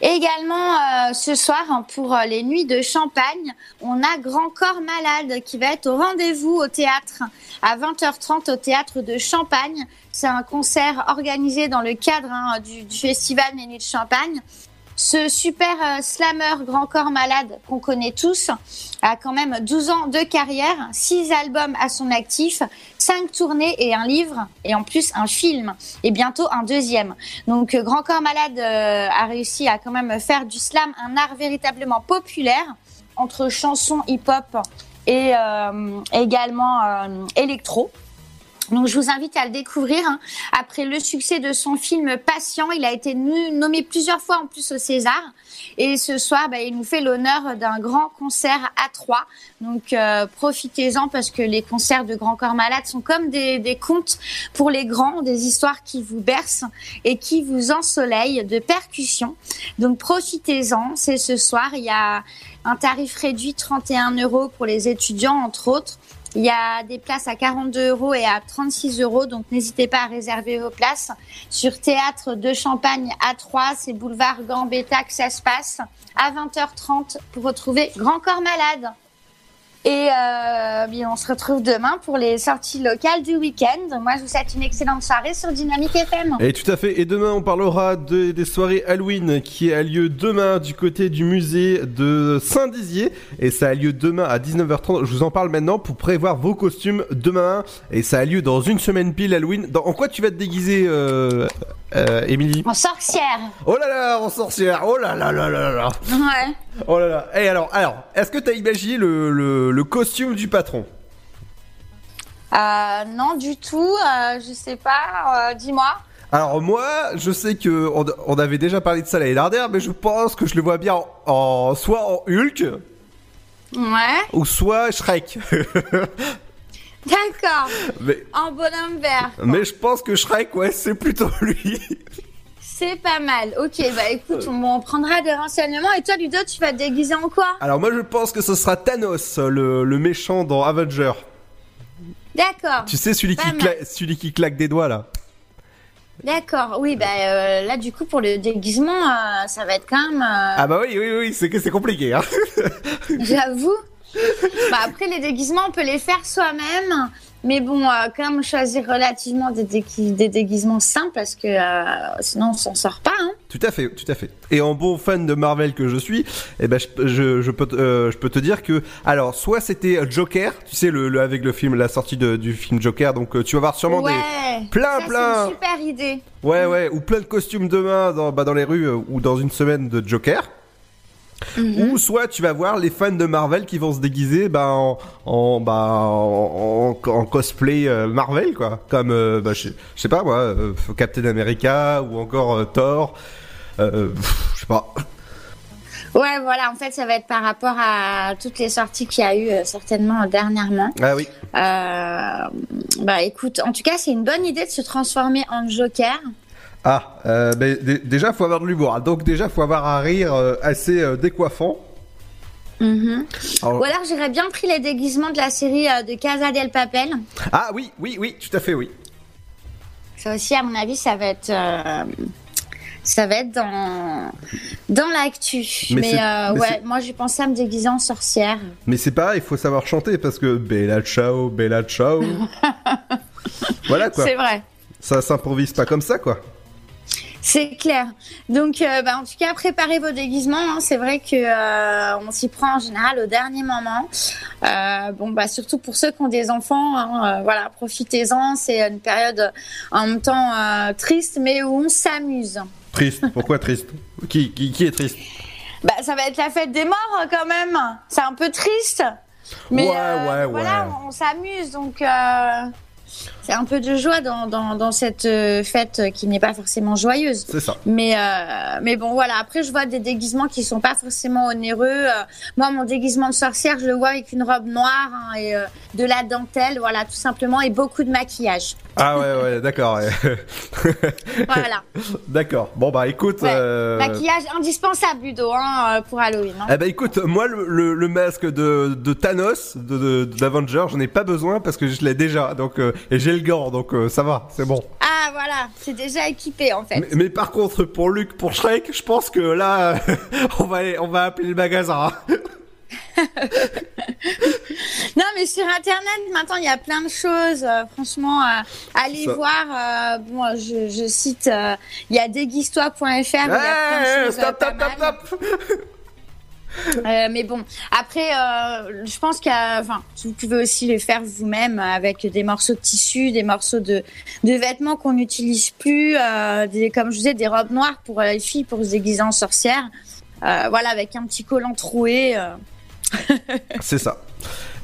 également euh, ce soir pour euh, les nuits de Champagne, on a Grand Corps Malade qui va être au rendez-vous au théâtre à 20h30 au théâtre de Champagne. C'est un concert organisé dans le cadre hein, du, du, festival Nuits de Champagne. Ce super euh, slammer grand corps malade qu'on connaît tous a quand même 12 ans de carrière, 6 albums à son actif, 5 tournées et un livre et en plus un film et bientôt un deuxième. Donc euh, Grand Corps Malade euh, a réussi à quand même faire du slam un art véritablement populaire entre chansons hip-hop et également électro. Donc je vous invite à le découvrir. Hein. Après le succès de son film Patient, il a été nommé plusieurs fois en plus au César. Et ce soir, bah, il nous fait l'honneur d'un grand concert à Troyes. Donc euh, profitez-en parce que les concerts de Grand Corps Malade sont comme des, des contes pour les grands, des histoires qui vous bercent et qui vous ensoleillent de percussions. Donc profitez-en. C'est ce soir. Il y a un tarif réduit 31 euros pour les étudiants entre autres. Il y a des places à 42 euros et à 36 euros, donc n'hésitez pas à réserver vos places. Sur Théâtre de Champagne à 3, c'est boulevard Gambetta que ça se passe à 20h30 pour retrouver Grand Corps Malade. Et euh, on se retrouve demain pour les sorties locales du week-end. Moi, je vous souhaite une excellente soirée sur Dynamique FM. Et tout à fait. Et demain, on parlera de, des soirées Halloween qui a lieu demain du côté du musée de Saint-Dizier. Et ça a lieu demain à 19h30. Je vous en parle maintenant pour prévoir vos costumes demain. Et ça a lieu dans une semaine pile Halloween. En quoi tu vas te déguiser Euh, Émilie En sorcière. Oh là là, en sorcière Oh là là là là là Ouais. Oh là là Et alors, alors, est-ce que t'as imaginé le, le, le costume du patron? Euh, non, du tout. Euh, je sais pas. euh, Dis-moi. Alors moi, je sais que on, on avait déjà parlé de ça l'année dernière, mais je pense que je le vois bien en, en- soit en Hulk Ouais. ou soit Shrek. [LAUGHS] D'accord. mais, En bonhomme vert. mais je pense que Shrek, ouais, c'est plutôt lui. C'est pas mal. Ok, bah écoute, on, on prendra des renseignements. Et toi, Ludo, tu vas te déguiser en quoi? Alors moi, je pense que ce sera Thanos, le, le méchant dans Avenger. D'accord. Tu sais, celui qui, mal. cla- celui qui claque des doigts là. D'accord. Oui, bah euh, là, du coup, pour le déguisement, euh, ça va être quand même. euh, Ah bah oui, oui, oui, c'est que c'est compliqué. Hein. J'avoue. Bah après, les déguisements, on peut les faire soi-même. Mais bon, euh, quand même choisir relativement des, dégui- des déguisements simples parce que euh, sinon on s'en sort pas. Hein. Tout à fait, tout à fait. Et en bon fan de Marvel que je suis, eh ben je, je, je peux, te- euh, je peux te dire que alors soit c'était Joker, tu sais le, le- avec le film, la sortie de- du film Joker, donc tu vas voir sûrement ouais. des plein Ça, plein, C'est une super idée. ouais ouais, ou plein de costumes demain dans bah, dans les rues ou dans une semaine de Joker. Ou soit tu vas voir les fans de Marvel qui vont se déguiser bah, en, en, bah, en, en- en cosplay euh, Marvel quoi, comme euh, bah, je, je sais pas moi, euh, Captain America ou encore euh, Thor, pff, je sais pas. Ouais, voilà. En fait, ça va être par rapport à toutes les sorties qu'il y a eu euh, certainement dernièrement. Ah oui. Euh, bah écoute, en tout cas, c'est une bonne idée de se transformer en Joker. Ah, euh, dé- déjà faut avoir de l'humour, donc déjà faut avoir un rire euh, assez euh, décoiffant. Mhm. Alors- Ou alors j'aurais bien pris les déguisements de la série euh, de Casa del Papel. Ah oui, oui, oui, tout à fait, oui. Ça aussi, à mon avis, ça va être, euh, ça va être dans, dans l'actu. Mais Mais, euh, mais ouais, moi j'ai pensé à me déguiser en sorcière. Mais c'est pareil, il faut savoir chanter parce que Bella ciao, Bella ciao. [LAUGHS] voilà quoi. C'est vrai. Ça s'improvise pas comme ça quoi. C'est clair. Donc, euh, bah, en tout cas, préparez vos déguisements. hein. C'est vrai que euh, on s'y prend en général au dernier moment. Euh, bon, bah surtout pour ceux qui ont des enfants, hein, voilà, profitez-en. C'est une période en même temps triste, mais où on s'amuse. Triste, pourquoi triste? Qui, qui, qui est triste? Bah, ça va être la fête des morts euh, quand même. C'est un peu triste. Mais Ouais, ouais, voilà, ouais. on, on s'amuse. Donc, c'est un peu de joie dans, dans, dans cette euh, fête qui n'est pas forcément joyeuse. C'est ça. Mais, euh, mais bon, voilà. Après, je vois des déguisements qui sont pas forcément onéreux. Euh, moi, mon déguisement de sorcière, je le vois avec une robe noire hein, et euh, de la dentelle, voilà, tout simplement, et beaucoup de maquillage. Ah ouais, ouais, d'accord. [LAUGHS] Voilà. [LAUGHS] d'accord. Bon bah écoute. Ouais. euh, Maquillage indispensable, Ludo, hein, pour Halloween. hein. Eh ben écoute, moi le, le, le masque de, de Thanos, de, de, d'Avenger, j'en ai pas besoin parce que je l'ai déjà, donc et j'ai le gant, donc euh, ça va, c'est bon. Ah, voilà, c'est déjà équipé en fait. Mais, mais par contre, pour Luc, pour Shrek, je pense que là, [LAUGHS] on va on va appeler le magasin. hein. [LAUGHS] Non, mais sur Internet, maintenant, il y a plein de choses. euh, franchement, euh, allez Ça- voir. euh, bon, je, je cite, il y a déguise-toi.fr. Hey, choses. stop, stop. [LAUGHS] Euh, mais bon, après, euh, je pense enfin, vous pouvez aussi les faire vous-même avec des morceaux de tissu, des morceaux de, de vêtements qu'on n'utilise plus, euh, des, comme je disais, des robes noires pour les filles pour se déguiser en sorcière. Voilà, avec un petit collant troué. C'est ça.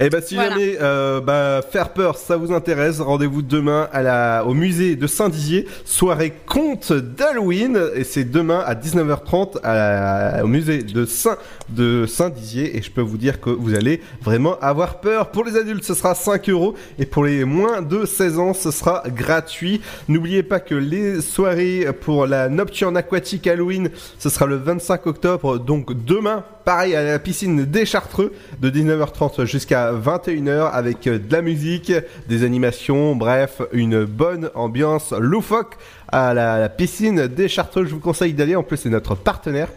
Et bah si Voilà. jamais euh, bah, faire peur ça vous intéresse, rendez-vous demain à la, au musée de Saint-Dizier, soirée conte d'Halloween et c'est demain à 19h30 à la- au musée de Saint de Saint-Dizier et je peux vous dire que vous allez vraiment avoir peur. Pour les adultes ce sera 5 euros et pour les moins de 16 ans ce sera gratuit. N'oubliez pas que les soirées pour la nocturne aquatique Halloween ce sera le 25 octobre donc demain pareil à la piscine des Chartreux de 19h30 jusqu'à 21h avec euh, de la musique, des animations, bref, une bonne ambiance loufoque à la, piscine des Chartreux. Je vous conseille d'aller, en plus c'est notre partenaire.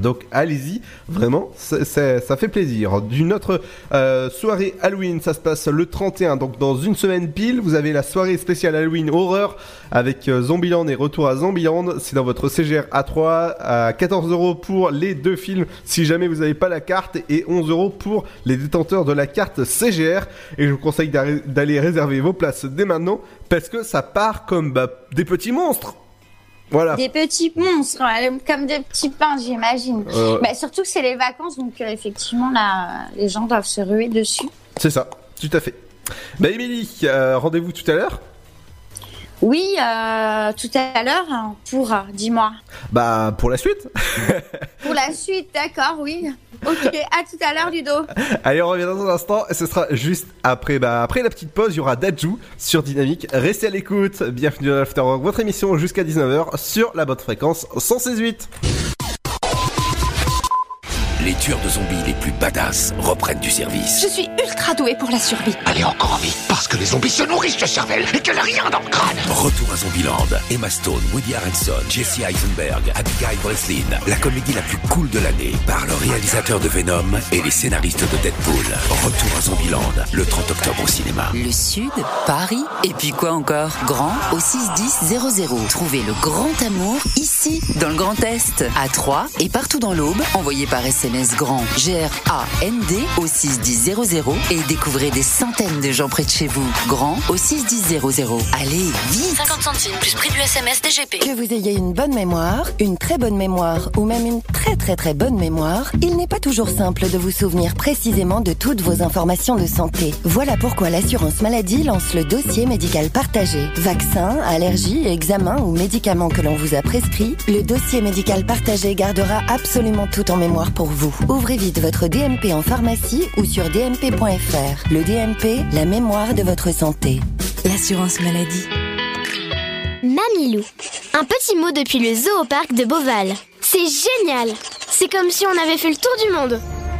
Donc allez-y, vraiment, ça fait plaisir. D'une autre euh, soirée Halloween, ça se passe le 31, donc dans une semaine pile, vous avez la soirée spéciale Halloween horreur avec euh, Zombieland et Retour à Zombieland. C'est dans votre CGR A3 à 14 euros pour les deux films si jamais vous n'avez pas la carte et 11 euros pour les détenteurs de la carte CGR. Et je vous conseille d'aller réserver vos places dès maintenant parce que ça part comme bah, des petits monstres. Voilà. Des petits monstres, ouais, comme des petits pains, j'imagine. Euh. Bah, surtout que c'est les vacances, donc euh, effectivement, là, les gens doivent se ruer dessus. C'est ça, tout à fait. Bah Émilie, euh, rendez-vous tout à l'heure Oui, euh, tout à l'heure, pour, euh, dis-moi. Bah pour la suite. [LAUGHS] Pour la suite, d'accord, oui. Ok, à tout à l'heure, Ludo. Allez, on revient dans un instant. Ce sera juste après, bah, après la petite pause. Il y aura Dajou sur Dynamique. Restez à l'écoute. Bienvenue dans l'Afterwork, votre émission jusqu'à 19h sur la bonne fréquence 168. Les tueurs de zombies les plus badass reprennent du service. Je suis ultra douée pour la survie. Allez encore vite, parce que les zombies se nourrissent de cervelle et qu'elle a rien dans le crâne. Retour à Zombieland. Emma Stone, Woody Harrelson, Jesse Eisenberg, Abigail Breslin. La comédie la plus cool de l'année par le réalisateur de Venom et les scénaristes de Deadpool. Retour à Zombieland, le 30 octobre au cinéma. Le Sud, Paris, et puis quoi encore? Grand au 61000. Trouvez le grand amour ici, dans le Grand Est, à Troyes et partout dans l'Aube. Envoyez par SMS grand G-R-A-N-D au 61000 et découvrez des centaines de gens près de chez vous. Grand au 61000. Allez, vite 50 centimes plus prix du SMS DGP. Que vous ayez une bonne mémoire, une très bonne mémoire ou même une très très très bonne mémoire, il n'est pas toujours simple de vous souvenir précisément de toutes vos informations de santé. Voilà pourquoi l'assurance maladie lance le dossier médical partagé. Vaccins, allergies, examens ou médicaments que l'on vous a prescrits, le dossier médical partagé gardera absolument tout en mémoire pour vous. Ouvrez vite votre DMP en pharmacie ou sur dmp.fr. Le DMP, la mémoire de votre santé. L'assurance maladie. Mamilou. Un petit mot depuis le zoo de Beauval. C'est génial C'est comme si on avait fait le tour du monde.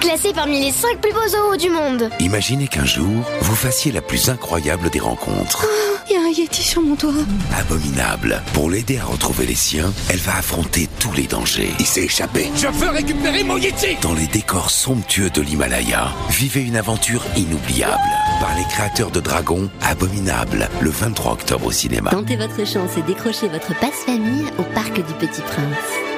Classé parmi les 5 plus beaux zoos du monde. Imaginez qu'un jour, vous fassiez la plus incroyable des rencontres. Il y a un yeti sur mon toit. Abominable. Pour l'aider à retrouver les siens, elle va affronter tous les dangers. Il s'est échappé. Je veux récupérer mon Yeti Dans les décors somptueux de l'Himalaya, vivez une aventure inoubliable. Par les créateurs de Dragon, Abominable, le 23 octobre au cinéma. Tentez votre chance et décrochez votre passe-famille au Parc du Petit Prince.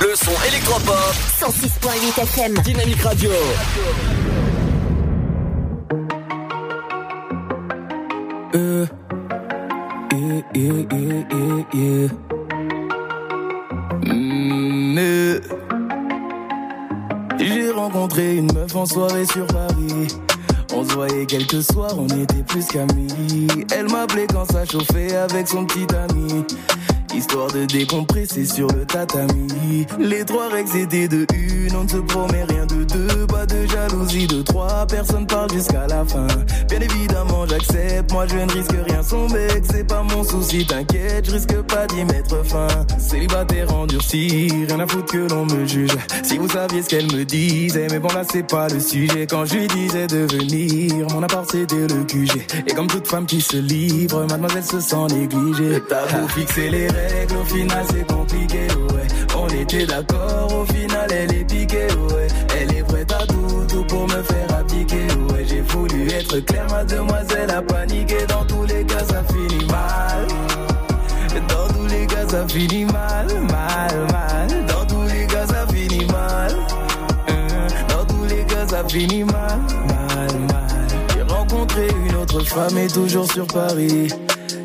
Le son électropop. 106.8 FM. Dynamique Radio. Euh. Yeah, yeah, yeah, yeah, yeah. Mm, euh. J'ai rencontré une meuf en soirée sur Paris. On se voyait quelques soirs, on était plus qu'amis. Elle m'appelait quand ça chauffait avec son petit ami. Histoire de décompresser sur le tatami. Les trois règles étaient de une, on ne se promet rien de deux. Pas de jalousie de trois, personne parle jusqu'à la fin. Bien évidemment, j'accepte, moi je ne risque rien. Son mec, c'est pas mon souci, t'inquiète, je risque pas d'y mettre fin. Célibataire endurci, rien à foutre que l'on me juge. Si vous saviez ce qu'elle me disait, mais bon là c'est pas le sujet. Quand je lui disais de venir, mon appart c'était le QG. Et comme toute femme qui se livre, mademoiselle se sent négligée. T'as beau fixer les règles, au final c'est compliqué, ouais. On était d'accord, au final elle est piquée, ouais. Elle est prête à tout, pour me faire abdiquer, ouais. J'ai voulu être clair, mademoiselle a paniqué. Dans tous les cas, ça finit mal. Dans tous les cas, ça finit mal, mal, mal. Dans tous les cas, ça finit mal. Dans tous les cas, ça finit mal, autre femme et toujours sur Paris.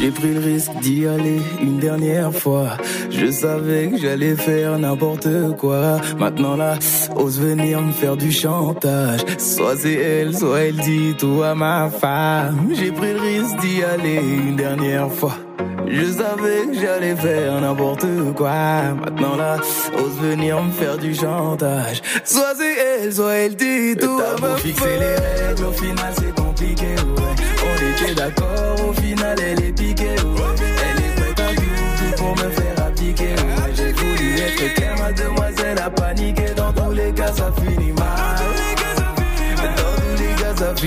J'ai pris le risque d'y aller une dernière fois. Je savais que j'allais faire n'importe quoi. Maintenant là, ose venir me faire du chantage. Soit c'est elle, soit elle dit tout à ma femme. J'ai pris le risque d'y aller une dernière fois. Je savais que j'allais faire n'importe quoi. Maintenant là, ose venir me faire du chantage. Soit c'est elle, soit elle dit tout à ma fixer les règles, au final c'est compliqué, ouais. On était d'accord, au final elle est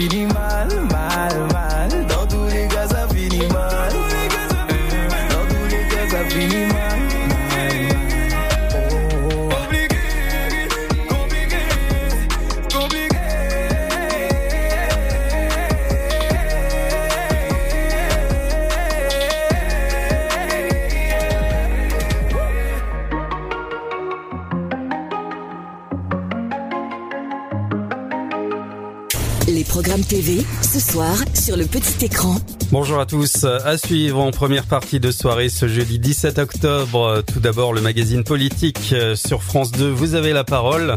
les cas, ça finit mal, mal, Les programmes TV, ce soir, sur le petit écran. Bonjour à tous. À suivre en première partie de soirée ce jeudi 17 octobre. Tout d'abord le magazine politique sur France 2. Vous avez la parole.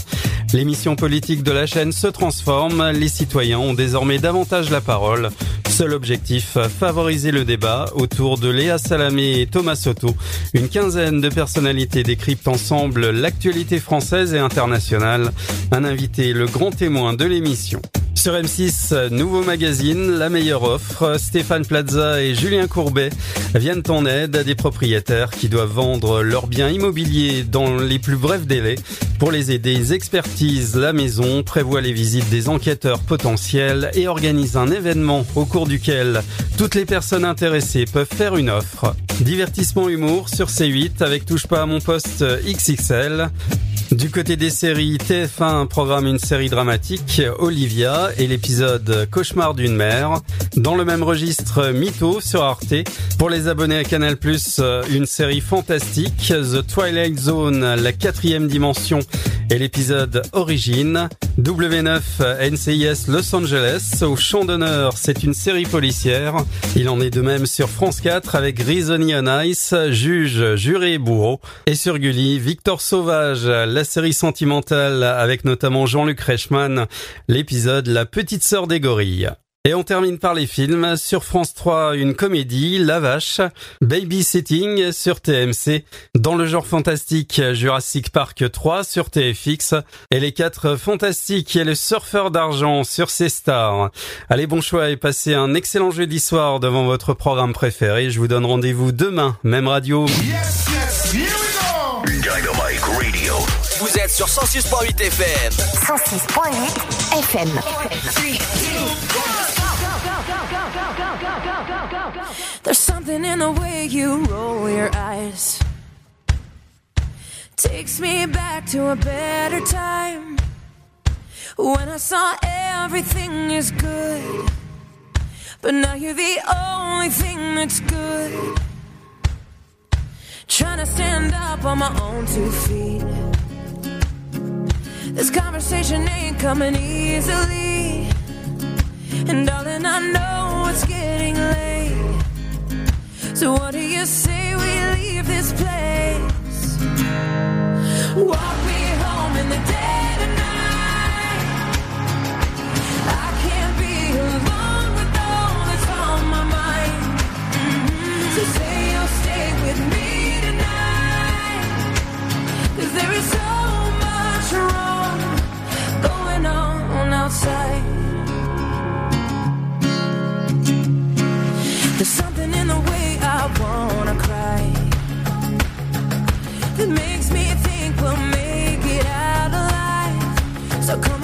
L'émission politique de la chaîne se transforme. Les citoyens ont désormais davantage la parole. Seul objectif, favoriser le débat autour de Léa Salamé et Thomas Soto. Une quinzaine de personnalités décryptent ensemble l'actualité française et internationale. Un invité, le grand témoin de l'émission. Sur M6, nouveau magazine, la meilleure offre. Stéphane Plaza et Julien Courbet viennent en aide à des propriétaires qui doivent vendre leurs biens immobiliers dans les plus brefs délais. Pour les aider, ils expertisent la maison, prévoient les visites des enquêteurs potentiels et organisent un événement au cours duquel toutes les personnes intéressées peuvent faire une offre. Divertissement humour sur C8 avec Touche pas à mon poste XXL. Du côté des séries, TF1 programme une série dramatique, Olivia, et l'épisode Cauchemar d'une mère. Dans le même registre, Mytho sur Arte. Pour les abonnés à Canal+, une série fantastique, The Twilight Zone, la quatrième dimension, et l'épisode Origine. W9 NCIS Los Angeles, au champ d'honneur, c'est une série policière. Il en est de même sur France 4 avec Grisoni on Ice, Juge, Juré et Bourreau. Et sur Gulli, Victor Sauvage, série sentimentale avec notamment Jean-Luc Reichmann, l'épisode La petite sœur des gorilles. Et on termine par les films. Sur France 3, une comédie, La Vache, Babysitting sur TMC, dans le genre fantastique, Jurassic Park 3 sur TFX, et les 4 fantastiques et le surfeur d'argent sur C-Star. Allez, bon choix et passez un excellent jeudi soir devant votre programme préféré. Je vous donne rendez-vous demain, même. Radio. Vous êtes sur 106.8 FM. 106.8 FM. There's something in the way you roll your eyes. Takes me back to a better time. When I saw everything is good. But now you're the only thing that's good. Trying to stand up on my own two feet. This conversation ain't coming easily. And darling, I know it's getting late. So what do you say we leave this place? Walk me home in the dead of night. I can't be alone with all that's on my mind. Mm-hmm. So say you'll stay with me outside. There's something in the way I wanna cry that makes me think we'll make it out alive. So come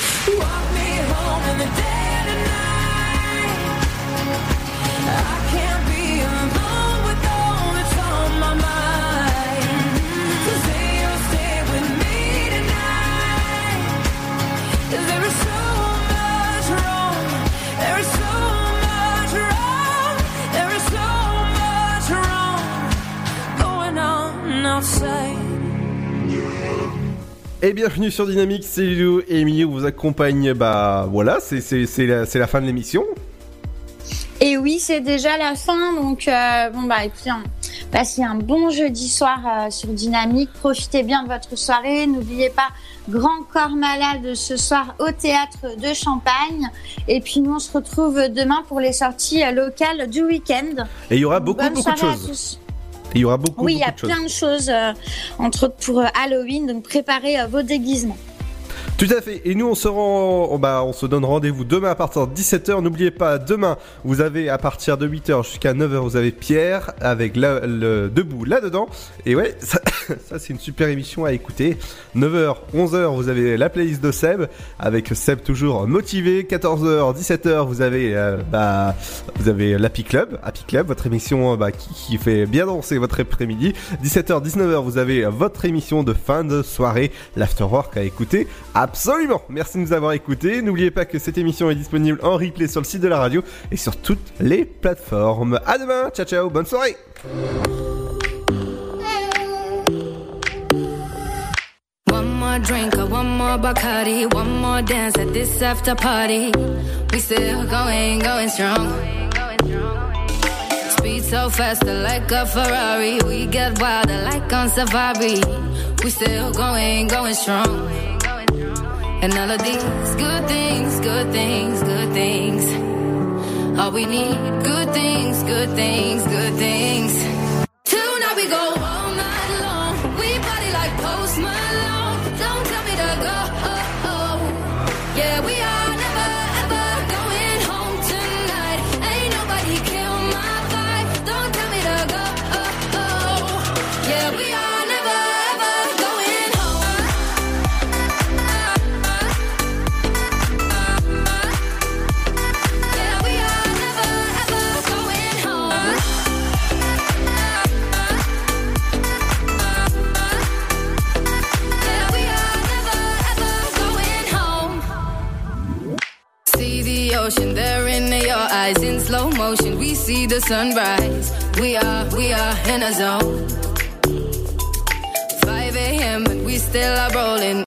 Et bienvenue sur Dynamique, c'est Lilo et Emilio vous accompagne. Bah voilà, c'est la, la fin de l'émission. Et oui, c'est déjà la fin. Donc, euh, bon, bah, écoutez, hein, passez un bon jeudi soir euh, sur Dynamique. Profitez bien de votre soirée. N'oubliez pas Grand Corps Malade ce soir au théâtre de Champagne. Et puis, nous, on se retrouve demain pour les sorties euh, locales du week-end. Et il y aura beaucoup, Bonne beaucoup de choses. Et il y aura beaucoup, Oui, il y a plein de choses, euh, entre autres pour euh, Halloween. Donc, préparez euh, vos déguisements. Tout à fait. Et nous, on se rend, bah, on se donne rendez-vous demain à partir de 17h. N'oubliez pas, demain, vous avez à partir de 8h jusqu'à 9h, vous avez Pierre avec le debout là-dedans. Et ouais, [COUGHS] ça, c'est une super émission à écouter. 9h, 11h, vous avez la playlist de Seb avec Seb toujours motivé. 14h, 17h, vous avez, euh, bah, vous avez l'Happy Club, Happy Club, votre émission bah, qui, qui fait bien danser votre après-midi. 17h, 19h, vous avez votre émission de fin de soirée, l'Afterwork à écouter. Absolument. Merci de nous avoir écoutés. N'oubliez pas que cette émission est disponible en replay sur le site de la radio et sur toutes les plateformes. À demain. Ciao ciao. Bonne soirée. One more drink one more Bacardi, one more dance at this after party. We still going, going strong. Speed so faster like a Ferrari. We get wilder like on safari. We still going, going strong. And all of these good things, good things, good things. All we need, good things, good things, good things. Tonight we go all night long. We party like Post Malone. Don't tell me to go. the ocean, there in your eyes, in slow motion, we see the sunrise. We are, we are in a zone. 5 a.m. and we still are rolling.